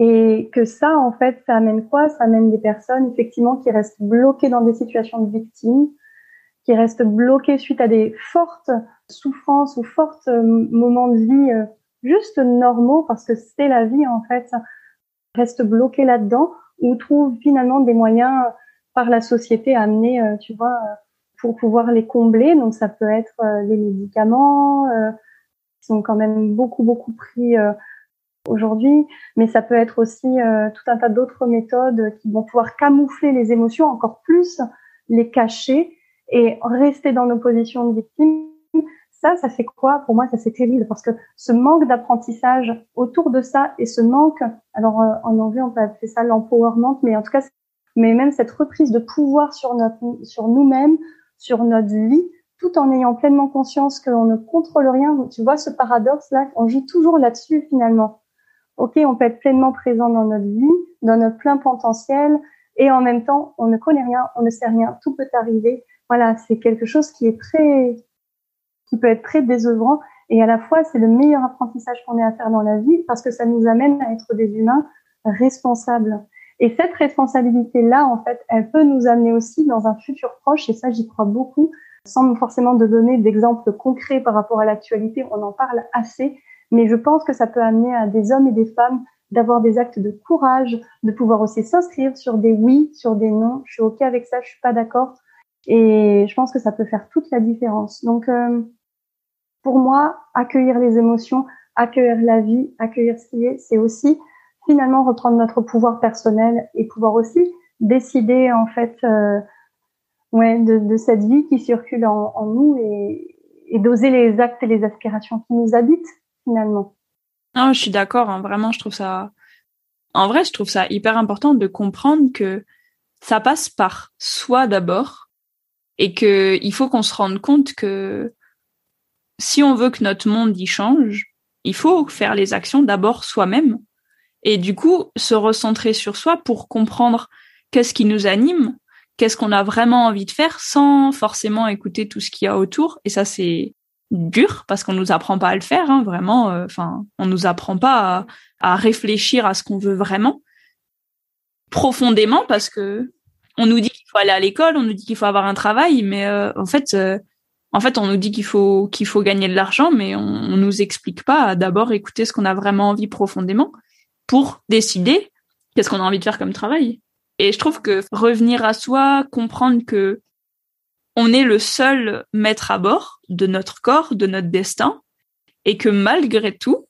Et que ça, en fait, ça amène quoi? Ça amène des personnes, effectivement, qui restent bloquées dans des situations de victime, qui restent bloquées suite à des fortes souffrances ou forts euh, moments de vie euh, juste normaux, parce que c'est la vie, en fait, restent bloquées là-dedans, ou trouvent finalement des moyens par la société amenés, euh, tu vois, pour pouvoir les combler. Donc ça peut être euh, les médicaments, euh, qui sont quand même beaucoup beaucoup pris aujourd'hui, mais ça peut être aussi tout un tas d'autres méthodes qui vont pouvoir camoufler les émotions encore plus, les cacher et rester dans nos positions de victime. Ça, ça fait quoi? Pour moi, ça c'est terrible parce que ce manque d'apprentissage autour de ça et ce manque, alors en anglais on peut appeler ça l'empowerment, mais en tout cas mais même cette reprise de pouvoir sur notre, sur nous-mêmes, sur notre vie, tout en ayant pleinement conscience qu'on ne contrôle rien. Tu vois ce paradoxe-là, on joue toujours là-dessus finalement. Ok, on peut être pleinement présent dans notre vie, dans notre plein potentiel, et en même temps, on ne connaît rien, on ne sait rien, tout peut arriver. Voilà, c'est quelque chose qui est très, qui peut être très désœuvrant, et à la fois, c'est le meilleur apprentissage qu'on ait à faire dans la vie, parce que ça nous amène à être des humains responsables. Et cette responsabilité-là, en fait, elle peut nous amener aussi dans un futur proche, et ça, j'y crois beaucoup, sans forcément de donner d'exemples concrets par rapport à l'actualité, on en parle assez, mais je pense que ça peut amener à des hommes et des femmes d'avoir des actes de courage, de pouvoir aussi s'inscrire sur des oui, sur des non. Je suis ok avec ça, je suis pas d'accord, et je pense que ça peut faire toute la différence. Donc, euh, pour moi, accueillir les émotions, accueillir la vie, accueillir ce qui est, c'est aussi finalement reprendre notre pouvoir personnel et pouvoir aussi décider en fait euh, de, cette vie qui circule en, nous et d'oser les actes et les aspirations qui nous habitent finalement. Non, je suis d'accord, hein, vraiment, je trouve ça. En vrai, je trouve ça hyper important de comprendre que ça passe par soi d'abord et que il faut qu'on se rende compte que si on veut que notre monde y change, il faut faire les actions d'abord soi-même et du coup se recentrer sur soi pour comprendre qu'est-ce qui nous anime, qu'est-ce qu'on a vraiment envie de faire sans forcément écouter tout ce qu'il y a autour. Et ça, c'est dur parce qu'on nous apprend pas à le faire, hein, vraiment. Euh, enfin, on nous apprend pas à, réfléchir à ce qu'on veut vraiment profondément parce que on nous dit qu'il faut aller à l'école, on nous dit qu'il faut avoir un travail, mais euh, en fait, euh, en fait, on nous dit qu'il faut qu'il faut gagner de l'argent, mais on, on nous explique pas à d'abord écouter ce qu'on a vraiment envie profondément pour décider qu'est-ce qu'on a envie de faire comme travail. Et je trouve que revenir à soi, comprendre que on est le seul maître à bord de notre corps, de notre destin, et que malgré tout,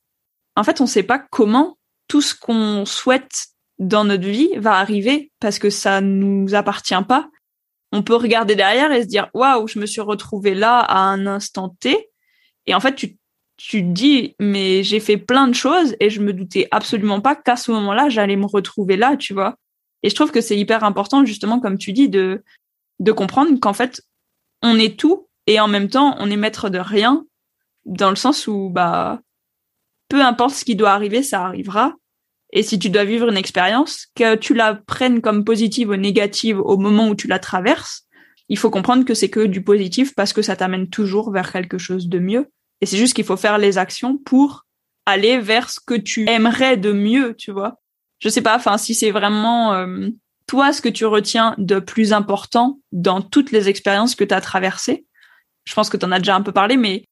en fait, on ne sait pas comment tout ce qu'on souhaite dans notre vie va arriver parce que ça nous appartient pas. On peut regarder derrière et se dire waouh, je me suis retrouvé là à un instant T. Et en fait, tu tu te dis mais j'ai fait plein de choses et je me doutais absolument pas qu'à ce moment-là j'allais me retrouver là tu vois et je trouve que c'est hyper important justement comme tu dis de de comprendre qu'en fait on est tout et en même temps on est maître de rien dans le sens où bah peu importe ce qui doit arriver ça arrivera et si tu dois vivre une expérience que tu la prennes comme positive ou négative au moment où tu la traverses il faut comprendre que c'est que du positif parce que ça t'amène toujours vers quelque chose de mieux et c'est juste qu'il faut faire les actions pour aller vers ce que tu aimerais de mieux, tu vois. Je sais pas, enfin, si c'est vraiment euh, toi ce que tu retiens de plus important dans toutes les expériences que tu as traversées? Je pense que tu en as déjà un peu parlé, mais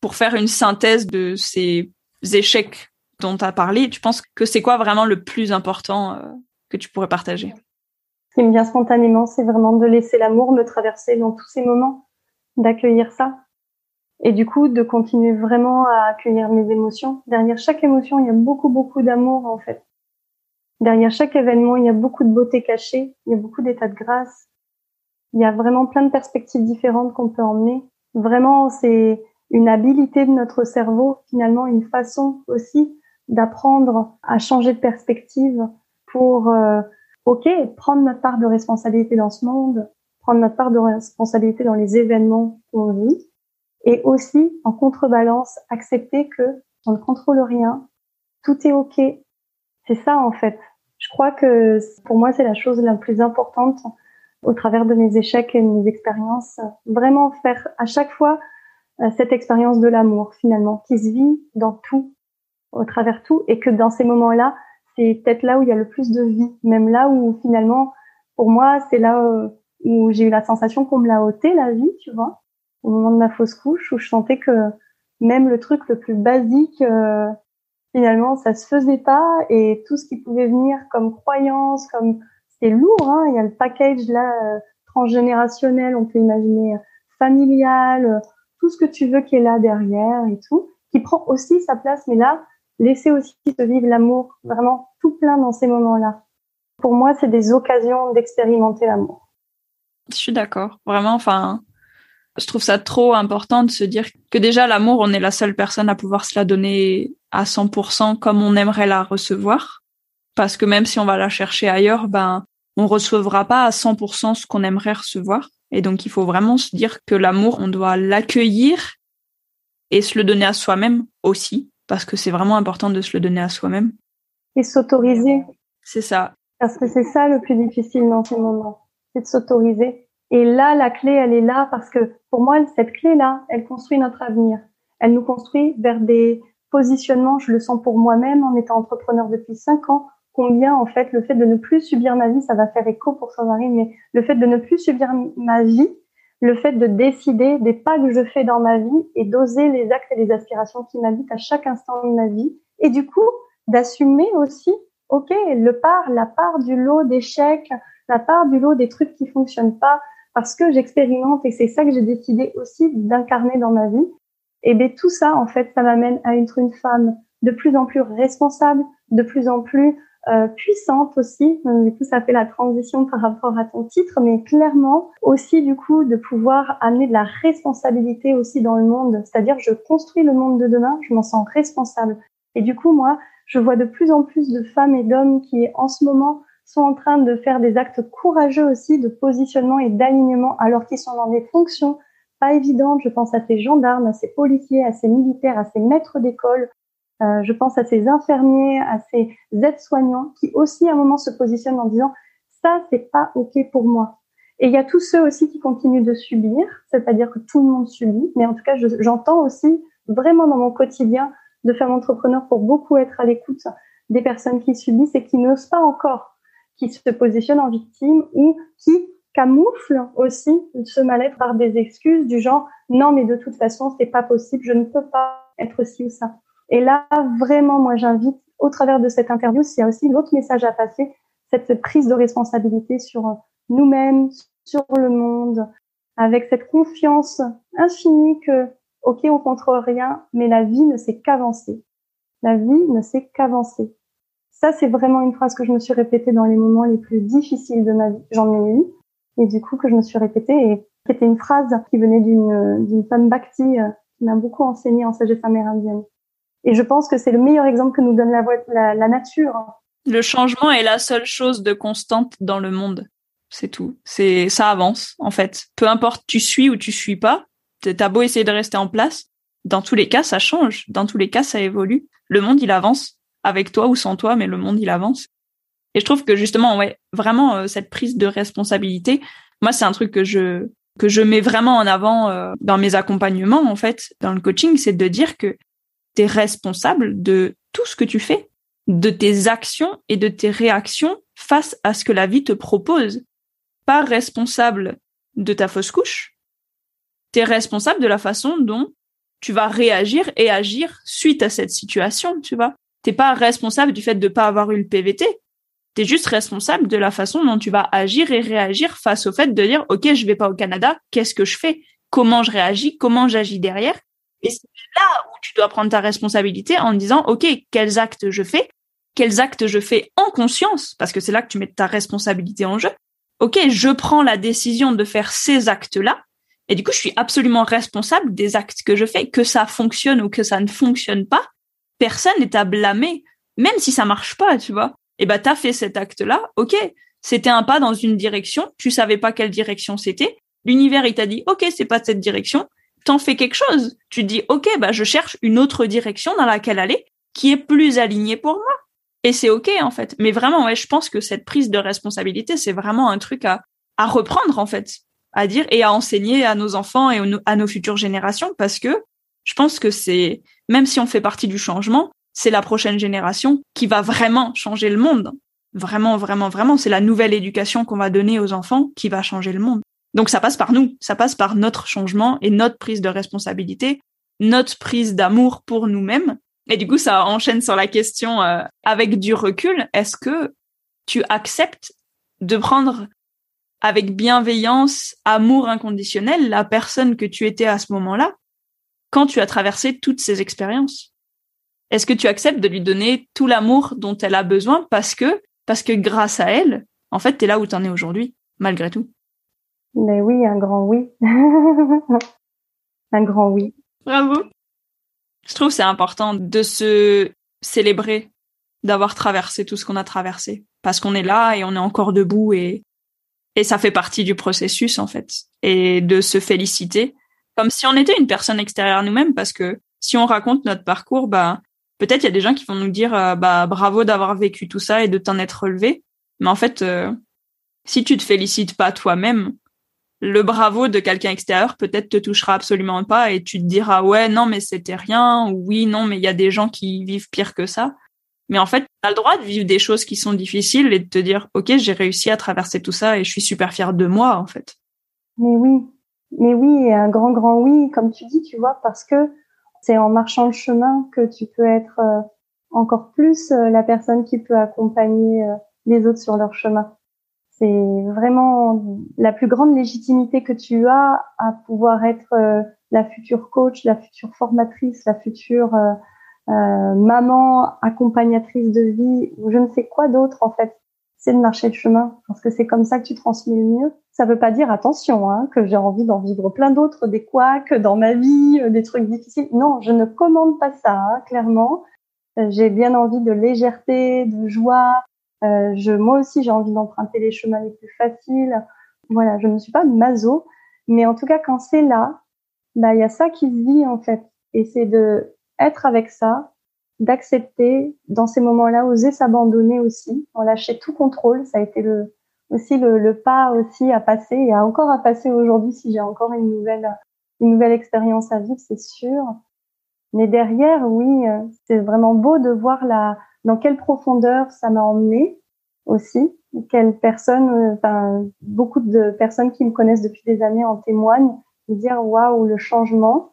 pour faire une synthèse de ces échecs dont tu as parlé, tu penses que c'est quoi vraiment le plus important euh, que tu pourrais partager? Ce qui me vient spontanément, c'est vraiment de laisser l'amour me traverser dans tous ces moments, d'accueillir ça, et du coup de continuer vraiment à accueillir mes émotions. Derrière chaque émotion, il y a beaucoup, beaucoup d'amour en fait. Derrière chaque événement, il y a beaucoup de beauté cachée, il y a beaucoup d'états de grâce. Il y a vraiment plein de perspectives différentes qu'on peut emmener. Vraiment, c'est une habilité de notre cerveau, finalement une façon aussi d'apprendre à changer de perspective pour, euh, ok, prendre notre part de responsabilité dans ce monde, prendre notre part de responsabilité dans les événements qu'on vit, et aussi en contrebalance accepter que on ne contrôle rien, tout est ok. C'est ça en fait. Je crois que pour moi c'est la chose la plus importante au travers de mes échecs et mes expériences, vraiment faire à chaque fois euh, cette expérience de l'amour finalement qui se vit dans tout, au travers tout, et que dans ces moments-là, c'est peut-être là où il y a le plus de vie, même là où finalement, pour moi, c'est là euh, où j'ai eu la sensation qu'on me l'a ôté la vie, tu vois, au moment de ma fausse couche, où je sentais que même le truc le plus basique, euh, finalement, ça se faisait pas, et tout ce qui pouvait venir comme croyance, comme c'est lourd, hein, il y a le package là euh, transgénérationnel, on peut imaginer familial, tout ce que tu veux qui est là derrière et tout, qui prend aussi sa place, mais là, laisser aussi te vivre l'amour vraiment tout plein dans ces moments-là. Pour moi, c'est des occasions d'expérimenter l'amour. Je suis d'accord. Vraiment, enfin, je trouve ça trop important de se dire que déjà l'amour, on est la seule personne à pouvoir se la donner à 100% comme on aimerait la recevoir. Parce que même si on va la chercher ailleurs, ben, on recevra pas à 100% ce qu'on aimerait recevoir. Et donc, il faut vraiment se dire que l'amour, on doit l'accueillir et se le donner à soi-même aussi parce que c'est vraiment important de se le donner à soi-même. Et s'autoriser. C'est ça. Parce que c'est ça le plus difficile dans ces moments, c'est de s'autoriser. Et là, la clé, elle est là parce que pour moi, cette clé-là, elle construit notre avenir. Elle nous construit vers des positionnements, je le sens pour moi-même en étant entrepreneur depuis cinq ans, combien en fait le fait de ne plus subir ma vie, ça va faire écho pour Sandrine, mais le fait de ne plus subir ma vie, le fait de décider des pas que je fais dans ma vie et d'oser les actes et les aspirations qui m'habitent à chaque instant de ma vie. Et du coup, d'assumer aussi, OK, le part, la part du lot d'échecs, la part du lot des trucs qui fonctionnent pas, parce que j'expérimente et c'est ça que j'ai décidé aussi d'incarner dans ma vie. Et bien tout ça, en fait, ça m'amène à être une femme de plus en plus responsable, de plus en plus euh, puissante aussi. Du coup, ça fait la transition par rapport à ton titre, mais clairement aussi du coup de pouvoir amener de la responsabilité aussi dans le monde. C'est-à-dire, je construis le monde de demain, je m'en sens responsable. Et du coup, moi, je vois de plus en plus de femmes et d'hommes qui, en ce moment, sont en train de faire des actes courageux aussi de positionnement et d'alignement alors qu'ils sont dans des fonctions pas évidentes. Je pense à ces gendarmes, à ces policiers, à ces militaires, à ces maîtres d'école, euh, je pense à ces infirmiers, à ces aides-soignants qui aussi à un moment se positionnent en disant ça c'est pas ok pour moi. Et il y a tous ceux aussi qui continuent de subir, c'est-à-dire que tout le monde subit, mais en tout cas j'entends aussi vraiment dans mon quotidien de faire entrepreneur pour beaucoup être à l'écoute des personnes qui subissent et qui n'osent pas encore, qui se positionnent en victime ou qui camouflent aussi ce mal-être par des excuses du genre non mais de toute façon c'est pas possible, je ne peux pas être ci ou ça. Et là, vraiment, moi, j'invite, au travers de cette interview, s'il y a aussi l'autre message à passer, cette prise de responsabilité sur nous-mêmes, sur le monde, avec cette confiance infinie que, ok, on contrôle rien, mais la vie ne sait qu'avancer. La vie ne sait qu'avancer. Ça, c'est vraiment une phrase que je me suis répétée dans les moments les plus difficiles de ma vie. J'en ai eu. Et du coup, que je me suis répétée et c'était une phrase qui venait d'une, d'une femme Bhakti euh, qui m'a beaucoup enseigné en sagesse amérindienne. Et je pense que c'est le meilleur exemple que nous donne la, la, nature. Le changement est la seule chose de constante dans le monde. C'est tout. C'est ça avance en fait. Peu importe tu suis ou tu suis pas, t'as beau essayer de rester en place, dans tous les cas ça change. Dans tous les cas ça évolue. Le monde il avance avec toi ou sans toi, mais le monde il avance. Et je trouve que justement ouais, vraiment euh, cette prise de responsabilité, moi c'est un truc que je que je mets vraiment en avant euh, dans mes accompagnements en fait, dans le coaching, c'est de dire que tu es responsable de tout ce que tu fais, de tes actions et de tes réactions face à ce que la vie te propose. Pas responsable de ta fausse couche. Tu es responsable de la façon dont tu vas réagir et agir suite à cette situation, tu vois. T'es pas responsable du fait de pas avoir eu le PVT. T'es juste responsable de la façon dont tu vas agir et réagir face au fait de dire, OK, je vais pas au Canada, qu'est-ce que je fais? Comment je réagis? Comment j'agis derrière? Et c'est là où tu dois prendre ta responsabilité en disant, OK, quels actes je fais? Quels actes je fais en conscience? Parce que c'est là que tu mets ta responsabilité en jeu. OK, je prends la décision de faire ces actes-là. Et du coup, je suis absolument responsable des actes que je fais, que ça fonctionne ou que ça ne fonctionne pas. Personne n'est à blâmer, même si ça marche pas, tu vois. Et bah, t'as fait cet acte-là, ok. C'était un pas dans une direction, tu savais pas quelle direction c'était. L'univers, il t'a dit, ok, c'est pas cette direction. T'en fais quelque chose. Tu te dis, ok, bah, je cherche une autre direction dans laquelle aller, qui est plus alignée pour moi. Et c'est ok, en fait. Mais vraiment, ouais, je pense que cette prise de responsabilité, c'est vraiment un truc à, à reprendre, en fait. À dire et à enseigner à nos enfants et à nos futures générations parce que je pense que c'est, même si on fait partie du changement, c'est la prochaine génération qui va vraiment changer le monde. Vraiment, vraiment, vraiment. C'est la nouvelle éducation qu'on va donner aux enfants qui va changer le monde. Donc ça passe par nous, ça passe par notre changement et notre prise de responsabilité, notre prise d'amour pour nous-mêmes. Et du coup, ça enchaîne sur la question euh, avec du recul. Est-ce que tu acceptes de prendre avec bienveillance, amour inconditionnel la personne que tu étais à ce moment-là quand tu as traversé toutes ces expériences Est-ce que tu acceptes de lui donner tout l'amour dont elle a besoin parce que parce que grâce à elle, en fait, tu es là où tu en es aujourd'hui, malgré tout? Mais oui, un grand oui. un grand oui. Bravo. Je trouve c'est important de se célébrer d'avoir traversé tout ce qu'on a traversé parce qu'on est là et on est encore debout et et ça fait partie du processus en fait et de se féliciter comme si on était une personne extérieure à nous-mêmes parce que si on raconte notre parcours, bah peut-être il y a des gens qui vont nous dire euh, bah bravo d'avoir vécu tout ça et de t'en être relevé, mais en fait euh, si tu te félicites pas toi-même, le bravo de quelqu'un extérieur peut-être te touchera absolument pas et tu te diras ouais non mais c'était rien ou oui non mais il y a des gens qui vivent pire que ça. Mais en fait, tu as le droit de vivre des choses qui sont difficiles et de te dire OK, j'ai réussi à traverser tout ça et je suis super fière de moi en fait. Mais oui, mais oui, un grand, grand oui, comme tu dis, tu vois, parce que c'est en marchant le chemin que tu peux être euh, encore plus euh, la personne qui peut accompagner euh, les autres sur leur chemin. C'est vraiment la plus grande légitimité que tu as à pouvoir être la future coach, la future formatrice, la future maman, accompagnatrice de vie, ou je ne sais quoi d'autre en fait c'est de marcher le chemin, parce que c'est comme ça que tu transmets le mieux. Ça veut pas dire, attention, hein, que j'ai envie d'en vivre plein d'autres, des couacs dans ma vie, euh, des trucs difficiles. Non, je ne commande pas ça, hein, clairement. Euh, j'ai bien envie de légèreté, de joie. Euh, je, moi aussi, j'ai envie d'emprunter les chemins les plus faciles. Voilà, je ne suis pas maso, mais en tout cas, quand c'est là, bah, il y a ça qui se vit, en fait. Et c'est de être avec ça, d'accepter dans ces moments-là, oser s'abandonner aussi, en lâcher tout contrôle. Ça a été le, aussi le, le, pas aussi à passer et à encore à passer aujourd'hui si j'ai encore une nouvelle, une nouvelle expérience à vivre, c'est sûr. Mais derrière, oui, euh, c'est vraiment beau de voir la, dans quelle profondeur ça m'a emmené aussi. Quelles personnes, euh, enfin, beaucoup de personnes qui me connaissent depuis des années en témoignent, de dire waouh, le changement.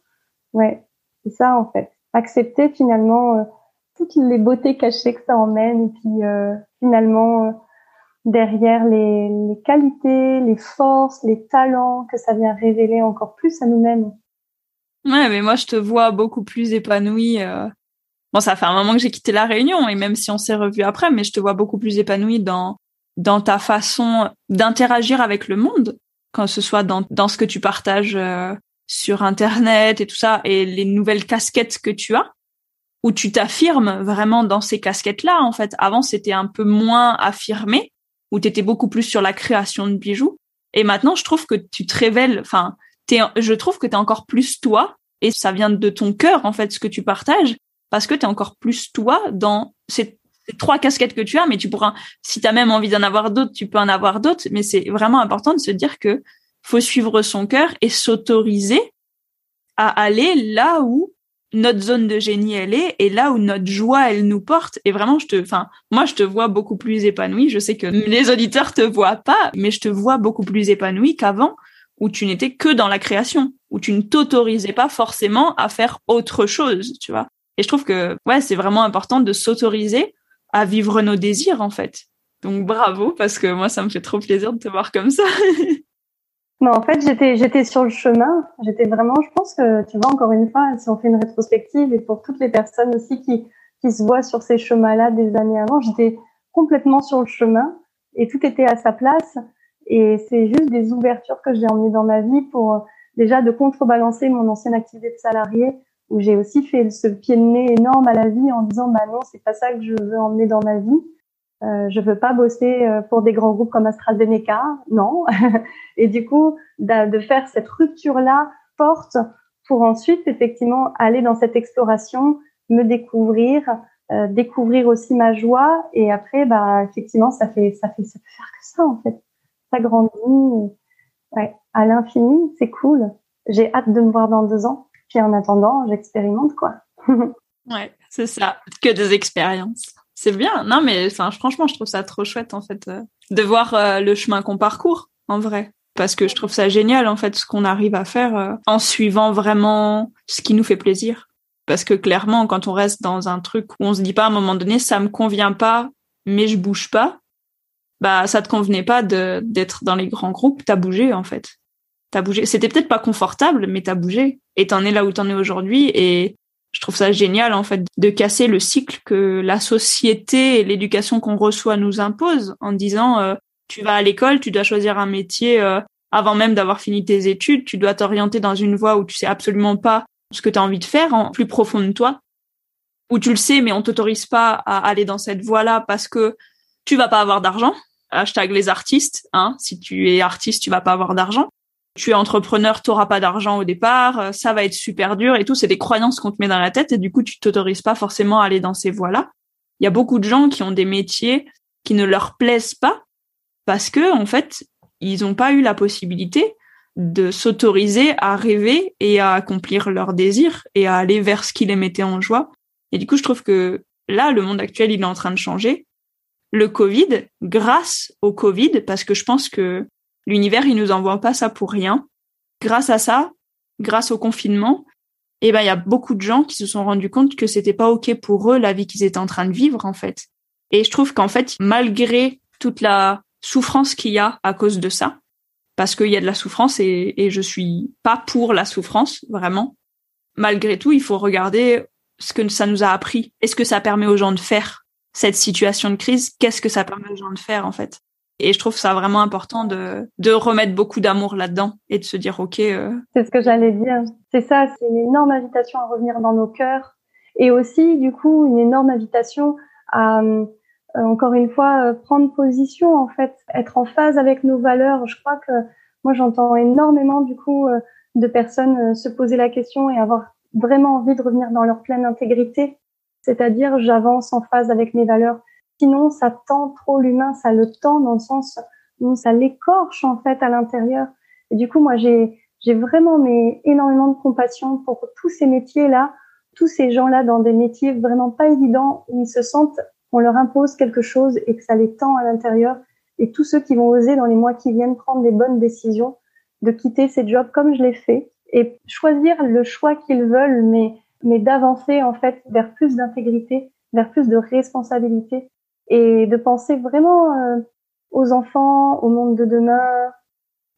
Ouais, c'est ça en fait. Accepter finalement euh, toutes les beautés cachées que ça emmène et puis euh, finalement euh, derrière les, les, qualités, les forces, les talents que ça vient révéler encore plus à nous-mêmes. Ouais, mais moi je te vois beaucoup plus épanouie. Euh... Bon, ça fait un moment que j'ai quitté la Réunion et même si on s'est revu après, mais je te vois beaucoup plus épanouie dans dans ta façon d'interagir avec le monde, quand ce soit dans dans ce que tu partages euh, sur internet et tout ça et les nouvelles casquettes que tu as où tu t'affirmes vraiment dans ces casquettes-là. En fait, avant c'était un peu moins affirmé, où tu étais beaucoup plus sur la création de bijoux. Et maintenant, je trouve que tu te révèles. Enfin, je trouve que tu es encore plus toi, et ça vient de ton cœur en fait ce que tu partages, parce que tu es encore plus toi dans ces, trois casquettes que tu as. Mais tu pourras, si tu as même envie d'en avoir d'autres, tu peux en avoir d'autres. Mais c'est vraiment important de se dire que faut suivre son cœur et s'autoriser à aller là où notre zone de génie elle est et là où notre joie elle nous porte. Et vraiment je te enfin moi je te vois beaucoup plus épanouie. Je sais que les auditeurs te voient pas mais je te vois beaucoup plus épanouie qu'avant où tu n'étais que dans la création où tu ne t'autorisais pas forcément à faire autre chose tu vois. Et je trouve que ouais c'est vraiment important de s'autoriser à vivre nos désirs en fait. Donc bravo parce que moi ça me fait trop plaisir de te voir comme ça Mais en fait, j'étais j'étais sur le chemin. J'étais vraiment, je pense que tu vois encore une fois, si on fait une rétrospective et pour toutes les personnes aussi qui qui se voient sur ces chemins-là des années avant, j'étais complètement sur le chemin et tout était à sa place. Et c'est juste des ouvertures que j'ai emmenées dans ma vie pour déjà de contrebalancer mon ancienne activité de salarié où j'ai aussi fait ce pied de nez énorme à la vie en disant bah non c'est pas ça que je veux emmener dans ma vie euh, je veux pas bosser euh, pour des grands groupes comme AstraZeneca non et du coup de faire cette rupture là forte pour ensuite effectivement aller dans cette exploration me découvrir euh, découvrir aussi ma joie et après bah effectivement ça fait ça fait ça peut faire que ça en fait ça grandit ouais à l'infini c'est cool j'ai hâte de me voir dans deux ans puis en attendant, j'expérimente quoi. ouais, c'est ça. Que des expériences. C'est bien. Non, mais enfin, franchement, je trouve ça trop chouette en fait euh, de voir euh, le chemin qu'on parcourt en vrai. Parce que je trouve ça génial en fait ce qu'on arrive à faire euh, en suivant vraiment ce qui nous fait plaisir. Parce que clairement, quand on reste dans un truc où on se dit pas à un moment donné, ça me convient pas, mais je bouge pas, bah ça te convenait pas d'être dans les grands groupes, t'as bougé en fait t'as bougé. C'était peut-être pas confortable, mais t'as bougé et t'en es là où t'en es aujourd'hui. Et je trouve ça génial en fait de casser le cycle que la société et l'éducation qu'on reçoit nous impose en disant euh, tu vas à l'école, tu dois choisir un métier euh, avant même d'avoir fini tes études, tu dois t'orienter dans une voie où tu sais absolument pas ce que tu as envie de faire en plus profond de toi, où tu le sais mais on t'autorise pas à aller dans cette voie-là parce que tu vas pas avoir d'argent. Hashtag les artistes, hein. Si tu es artiste, tu vas pas avoir d'argent tu es entrepreneur, tu n'auras pas d'argent au départ, euh, ça va être super dur et tout. C'est des croyances qu'on te met dans la tête et du coup, tu t'autorises pas forcément à aller dans ces voies-là. Il y a beaucoup de gens qui ont des métiers qui ne leur plaisent pas parce que, en fait, ils n'ont pas eu la possibilité de s'autoriser à rêver et à accomplir leurs désirs et à aller vers ce qui les mettait en joie. Et du coup, je trouve que là, le monde actuel, il est en train de changer. Le Covid, grâce au Covid, parce que je pense que L'univers, il nous envoie pas ça pour rien. Grâce à ça, grâce au confinement, eh ben, il y a beaucoup de gens qui se sont rendus compte que c'était pas OK pour eux la vie qu'ils étaient en train de vivre, en fait. Et je trouve qu'en fait, malgré toute la souffrance qu'il y a à cause de ça, parce qu'il y a de la souffrance et, et je suis pas pour la souffrance, vraiment. Malgré tout, il faut regarder ce que ça nous a appris. Est-ce que ça permet aux gens de faire cette situation de crise? Qu'est-ce que ça permet aux gens de faire, en fait? Et je trouve ça vraiment important de, de remettre beaucoup d'amour là-dedans et de se dire, OK. Euh... C'est ce que j'allais dire. C'est ça, c'est une énorme invitation à revenir dans nos cœurs. Et aussi, du coup, une énorme invitation à, euh, encore une fois, euh, prendre position, en fait, être en phase avec nos valeurs. Je crois que moi, j'entends énormément, du coup, euh, de personnes se poser la question et avoir vraiment envie de revenir dans leur pleine intégrité. C'est-à-dire, j'avance en phase avec mes valeurs. Sinon, ça tend trop l'humain, ça le tend dans le sens où ça l'écorche en fait à l'intérieur. Et du coup, moi, j'ai j'ai vraiment mais énormément de compassion pour tous ces métiers-là, tous ces gens-là dans des métiers vraiment pas évidents où ils se sentent qu'on leur impose quelque chose et que ça les tend à l'intérieur. Et tous ceux qui vont oser dans les mois qui viennent prendre des bonnes décisions de quitter ces jobs comme je l'ai fait et choisir le choix qu'ils veulent, mais mais d'avancer en fait vers plus d'intégrité, vers plus de responsabilité et de penser vraiment euh, aux enfants, au monde de demain,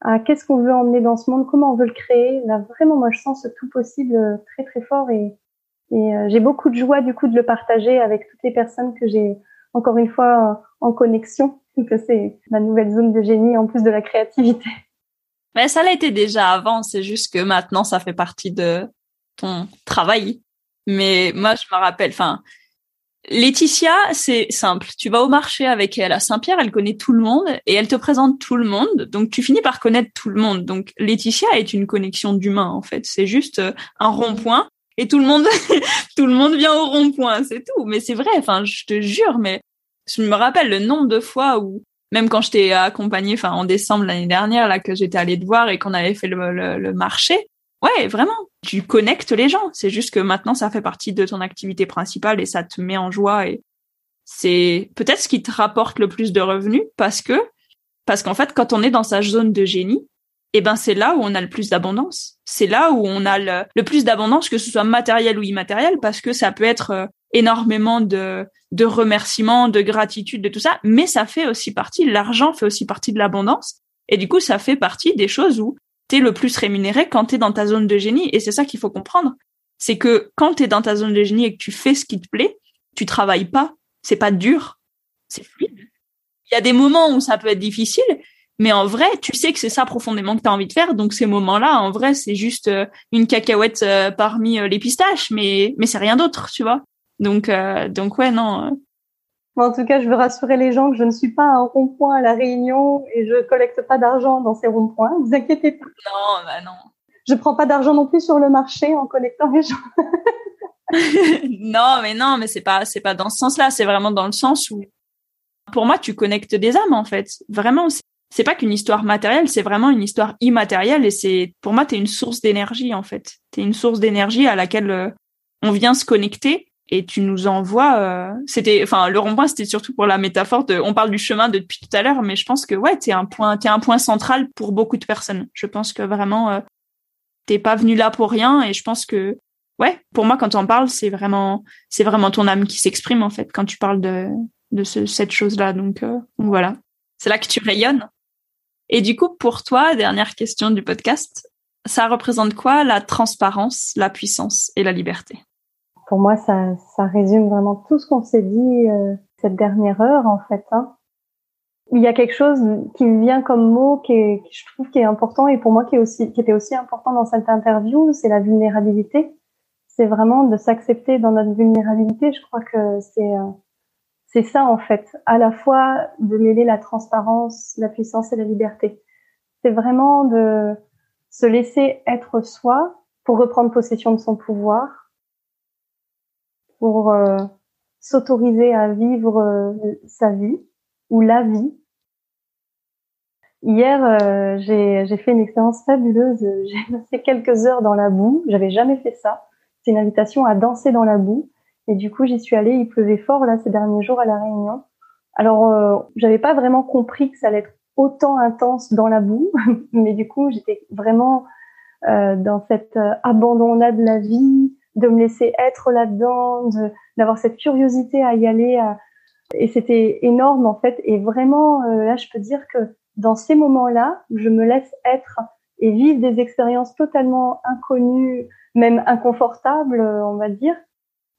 à qu'est-ce qu'on veut emmener dans ce monde, comment on veut le créer. Là, vraiment, moi, je sens ce tout possible euh, très, très fort et, euh, j'ai beaucoup de joie, du coup, de le partager avec toutes les personnes que j'ai, encore une fois, en connexion, que c'est ma nouvelle zone de génie en plus de la créativité. Mais ça l'a été déjà avant, c'est juste que maintenant, ça fait partie de ton travail. Mais moi, je me rappelle, enfin, Laetitia, c'est simple. Tu vas au marché avec elle à Saint-Pierre, elle connaît tout le monde et elle te présente tout le monde. Donc tu finis par connaître tout le monde. Donc Laetitia est une connexion d'humain en fait. C'est juste euh, un rond-point et tout le monde, tout le monde vient au rond-point, c'est tout. Mais c'est vrai. Enfin, je te jure. Mais je me rappelle le nombre de fois où même quand je t'ai accompagnée, enfin en décembre l'année dernière là que j'étais allée te voir et qu'on avait fait le marché, Ouais, vraiment. Tu connectes les gens. C'est juste que maintenant, ça fait partie de ton activité principale et ça te met en joie et c'est peut-être ce qui te rapporte le plus de revenus parce que, parce qu'en fait, quand on est dans sa zone de génie, eh ben, c'est là où on a le plus d'abondance. C'est là où on a le, plus d'abondance, que ce soit matériel ou immatériel, parce que ça peut être euh, énormément de, de remerciements, de gratitude, de tout ça, mais ça fait aussi partie, l'argent fait aussi partie de l'abondance. Et du coup, ça fait partie des choses où le plus rémunéré quand tu es dans ta zone de génie. Et c'est ça qu'il faut comprendre. C'est que quand tu es dans ta zone de génie et que tu fais ce qui te plaît, tu travailles pas. C'est pas dur. C'est fluide. Il y a des moments où ça peut être difficile, Mais en vrai, tu sais que c'est ça profondément que tu as envie de faire. Donc ces moments-là, en vrai, c'est juste euh, une cacahuète euh, parmi les pistaches, mais mais c'est rien d'autre, tu vois. Donc donc ouais, non. En tout cas, je veux rassurer les gens que je ne suis pas un rond-point à la Réunion et je collecte pas d'argent dans ces ronds-points. Vous inquiétez pas. Non, bah non. Je prends pas d'argent non plus sur le marché en collectant les gens. non, mais non, mais c'est pas c'est pas dans ce sens-là. C'est vraiment dans le sens où, pour moi, tu connectes des âmes en fait. Vraiment, c'est pas qu'une histoire matérielle, c'est vraiment une histoire immatérielle et c'est pour moi, t'es une source d'énergie en fait. T'es une source d'énergie à laquelle euh, on vient se connecter et tu nous envoies. Euh, c'était, enfin, le rond-point, c'était surtout pour la métaphore de. On parle du chemin depuis tout à l'heure, mais je pense que ouais, t'es un point, t'es un point central pour beaucoup de personnes. Je pense que vraiment, euh, t'es pas venu là pour rien et je pense que ouais, pour moi, quand on parle, c'est vraiment, c'est vraiment ton âme qui s'exprime en fait quand tu parles de de ce, cette chose-là. Donc, euh, donc voilà, c'est là que tu rayonnes. Et du coup, pour toi, dernière question du podcast, ça représente quoi la transparence, la puissance et la liberté? Pour moi, ça, ça résume vraiment tout ce qu'on s'est dit euh, cette dernière heure en fait. Hein. Il y a quelque chose qui me vient comme mot qui, est, je trouve qui est important et pour moi qui est aussi qui était aussi important dans cette interview, c'est la vulnérabilité c'est vraiment de s'accepter dans notre vulnérabilité. Je crois que c'est euh, c'est ça en fait, à la fois de mêler la transparence, la puissance et la liberté. C'est vraiment de se laisser être soi pour reprendre possession de son pouvoir, pour euh, s'autoriser à vivre euh, sa vie ou la vie. Hier, j'ai fait une expérience fabuleuse. J'ai passé quelques heures dans la boue. J'avais jamais fait ça c'est une invitation à danser dans la boue. Et du coup, j'y suis allée. Il pleuvait fort là ces derniers jours à la Réunion. Alors, euh, j'avais pas vraiment compris que ça allait être autant intense dans la boue, mais du coup, j'étais vraiment euh, dans cette euh, abandon-là de la vie, de me laisser être là-dedans, d'avoir cette curiosité à y aller. Et c'était énorme en fait. Et vraiment, euh, là, je peux dire que dans ces moments-là, je me laisse être et vivre des expériences totalement inconnues, même inconfortable, on va dire,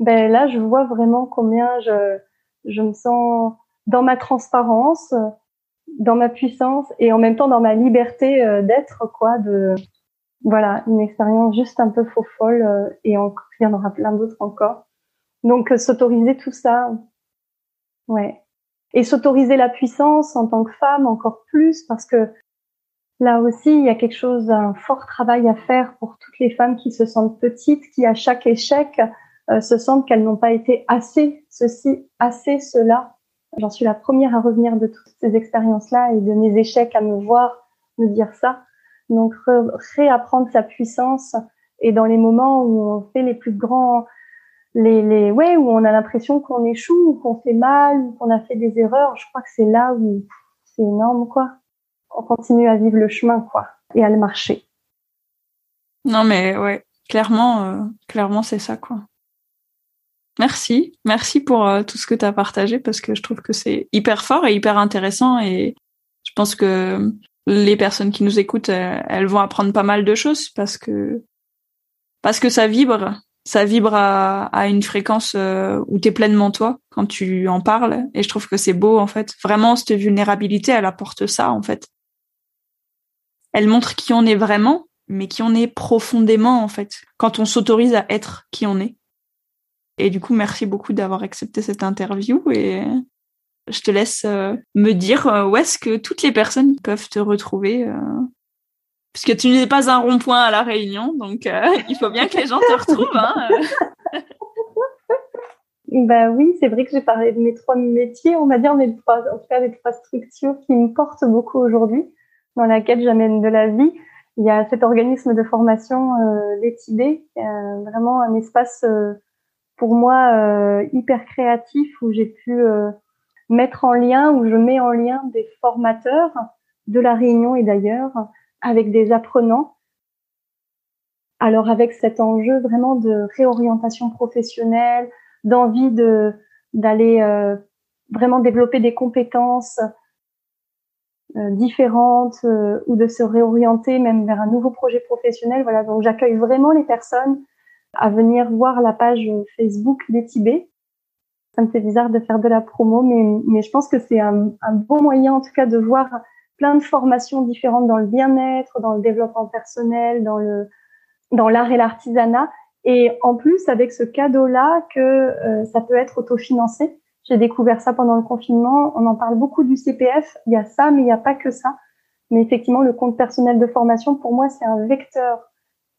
ben là, je vois vraiment combien je, je me sens dans ma transparence, dans ma puissance et en même temps dans ma liberté euh, d'être, quoi, de, voilà, une expérience juste un peu faux folle euh, et il y en aura plein d'autres encore. Donc, euh, s'autoriser tout ça, ouais. Et s'autoriser la puissance en tant que femme encore plus parce que Là aussi, il y a quelque chose, un fort travail à faire pour toutes les femmes qui se sentent petites, qui à chaque échec euh, se sentent qu'elles n'ont pas été assez ceci, assez cela. J'en suis la première à revenir de toutes ces expériences-là et de mes échecs à me voir me dire ça. Donc réapprendre sa puissance et dans les moments où on fait les plus grands, les, les ouais, où on a l'impression qu'on échoue, ou qu'on fait mal, ou qu'on a fait des erreurs, je crois que c'est là où c'est énorme, quoi on continue à vivre le chemin, quoi, et à le marcher. Non, mais ouais, clairement, euh, clairement, c'est ça, quoi. Merci, merci pour euh, tout ce que tu as partagé parce que je trouve que c'est hyper fort et hyper intéressant et je pense que les personnes qui nous écoutent, euh, elles vont apprendre pas mal de choses parce que parce que ça vibre, ça vibre à, une fréquence où tu es pleinement toi quand tu en parles et je trouve que c'est beau en fait. Vraiment cette vulnérabilité, elle apporte ça en fait elle montre qui on est vraiment, mais qui on est profondément en fait, quand on s'autorise à être qui on est. Et du coup, merci beaucoup d'avoir accepté cette interview et je te laisse euh, me dire euh, où est-ce que toutes les personnes peuvent te retrouver. Euh, puisque tu n'es pas un rond-point à la Réunion, donc il faut bien que les gens te retrouvent. Hein. Bah oui, c'est vrai que j'ai parlé de mes trois métiers, on va dire mes trois, en tout cas les trois structures qui me portent beaucoup aujourd'hui dans laquelle j'amène de la vie. Il y a cet organisme de formation euh, Letibé, euh, vraiment un espace pour moi hyper créatif où j'ai pu mettre en lien, où je mets en lien des formateurs de la Réunion et d'ailleurs avec des apprenants. Alors avec cet enjeu vraiment de réorientation professionnelle, d'envie de d'aller vraiment développer des compétences euh, différentes euh, ou de se réorienter même vers un nouveau projet professionnel. Voilà, donc j'accueille vraiment les personnes à venir voir la page Facebook des Tibet. Ça me fait bizarre de faire de la promo, mais, mais je pense que c'est un, un, bon moyen en tout cas de voir plein de formations différentes dans le bien-être, dans le développement personnel, dans le dans l'art et l'artisanat. Et en plus, avec ce cadeau-là, que euh, ça peut être autofinancé. J'ai découvert ça pendant le confinement. On en parle beaucoup du CPF. Il y a ça, mais il n'y a pas que ça. Mais effectivement, le compte personnel de formation, pour moi, c'est un vecteur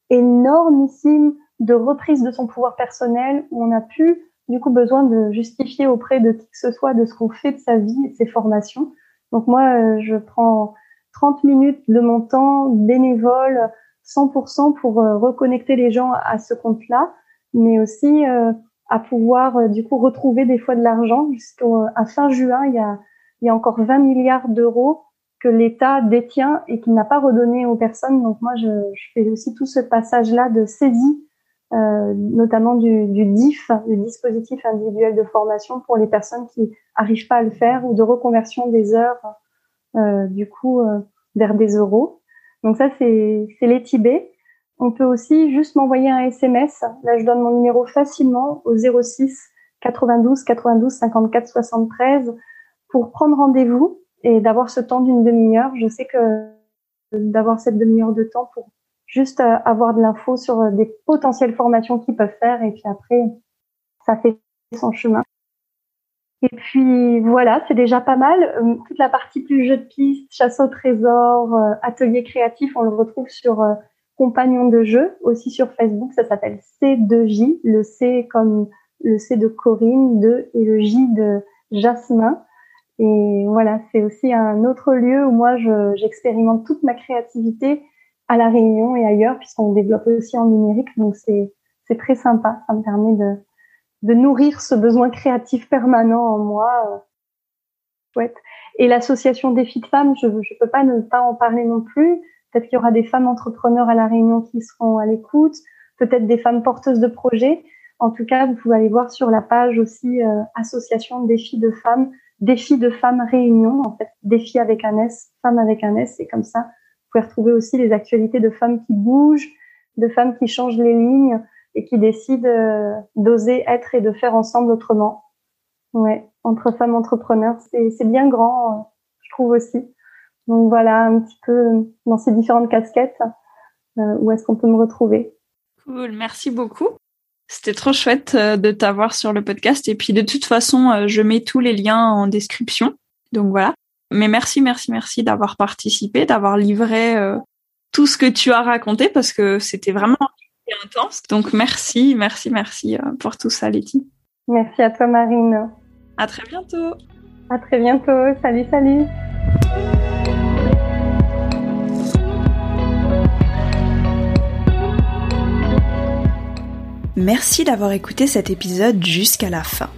énormissime de reprise de son pouvoir personnel où on n'a plus du coup besoin de justifier auprès de qui que ce soit de ce qu'on fait de sa vie de ses formations. Donc moi, euh, je prends 30 minutes de mon temps bénévole, 100% pour euh, reconnecter les gens à ce compte-là, mais aussi euh, à pouvoir du coup retrouver des fois de l'argent. Jusqu'à fin juin, il y a, il y a encore 20 milliards d'euros que l'État détient et qu'il n'a pas redonné aux personnes. Donc moi, je, je fais aussi tout ce passage-là de saisie euh, notamment du, DIF, du dispositif individuel de formation pour les personnes qui arrivent pas à le faire, ou de reconversion des heures, euh, du coup, euh, vers des euros. Donc ça, c'est les. On peut aussi juste m'envoyer un SMS. Là, je donne mon numéro facilement au 06 92 92 54 73 pour prendre rendez-vous et d'avoir ce temps d'une demi-heure. Je sais que d'avoir cette demi-heure de temps pour juste euh, avoir de l'info sur euh, des potentielles formations qu'ils peuvent faire et puis après, ça fait son chemin. Et puis voilà, c'est déjà pas mal. Euh, toute la partie plus jeu de piste, chasse au trésor, atelier créatif, on le retrouve sur Compagnon de jeu, aussi sur Facebook, ça s'appelle C2J, le C comme le C de Corinne, de et le J de Jasmin. Et voilà, c'est aussi un autre lieu où moi j'expérimente toute ma créativité à la Réunion et ailleurs, puisqu'on développe aussi en numérique. Donc c'est c'est très sympa. Ça me permet de de nourrir ce besoin créatif permanent en moi. Euh, chouette. Et l'association filles de femmes, je je peux pas ne pas en parler non plus. Peut-être qu'il y aura des femmes entrepreneurs à la Réunion qui seront à l'écoute. Peut-être des femmes porteuses de projets. En tout cas, vous pouvez aller voir sur la page aussi euh, association défis de femmes, défis de femmes Réunion en fait, défis avec un S, femmes avec un S, c'est comme ça pouvez retrouver aussi les actualités de femmes qui bougent, de femmes qui changent les lignes et qui décident euh, d'oser être et de faire ensemble autrement. Ouais, entre femmes entrepreneurs, c'est bien grand, euh, je trouve aussi. Donc voilà, un petit peu dans ces différentes casquettes, euh, où est-ce qu'on peut me retrouver. Cool, merci beaucoup. C'était trop chouette de t'avoir sur le podcast. Et puis de toute façon, je mets tous les liens en description. Donc voilà. Mais merci, merci, merci d'avoir participé, d'avoir livré euh, tout ce que tu as raconté parce que c'était vraiment intense. Donc merci, merci, merci euh, pour tout ça, Letty. Merci à toi, Marine. À très bientôt. À très bientôt. Salut, salut. Merci d'avoir écouté cet épisode jusqu'à la fin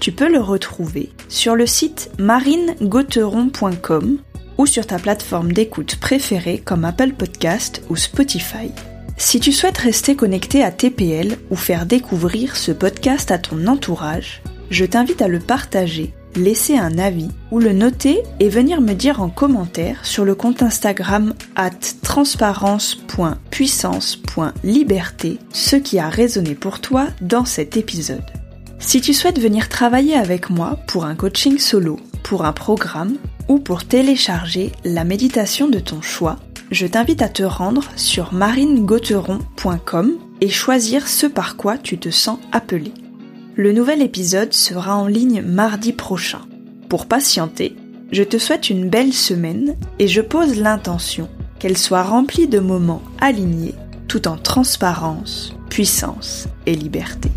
tu peux le retrouver sur le site marinegauteron.com ou sur ta plateforme d'écoute préférée comme Apple Podcast ou Spotify. Si tu souhaites rester connecté à TPL ou faire découvrir ce podcast à ton entourage, je t'invite à le partager, laisser un avis ou le noter et venir me dire en commentaire sur le compte Instagram at transparence.puissance.liberté ce qui a résonné pour toi dans cet épisode. Si tu souhaites venir travailler avec moi pour un coaching solo, pour un programme ou pour télécharger la méditation de ton choix, je t'invite à te rendre sur marinegauteron.com et choisir ce par quoi tu te sens appelé. Le nouvel épisode sera en ligne mardi prochain. Pour patienter, je te souhaite une belle semaine et je pose l'intention qu'elle soit remplie de moments alignés tout en transparence, puissance et liberté.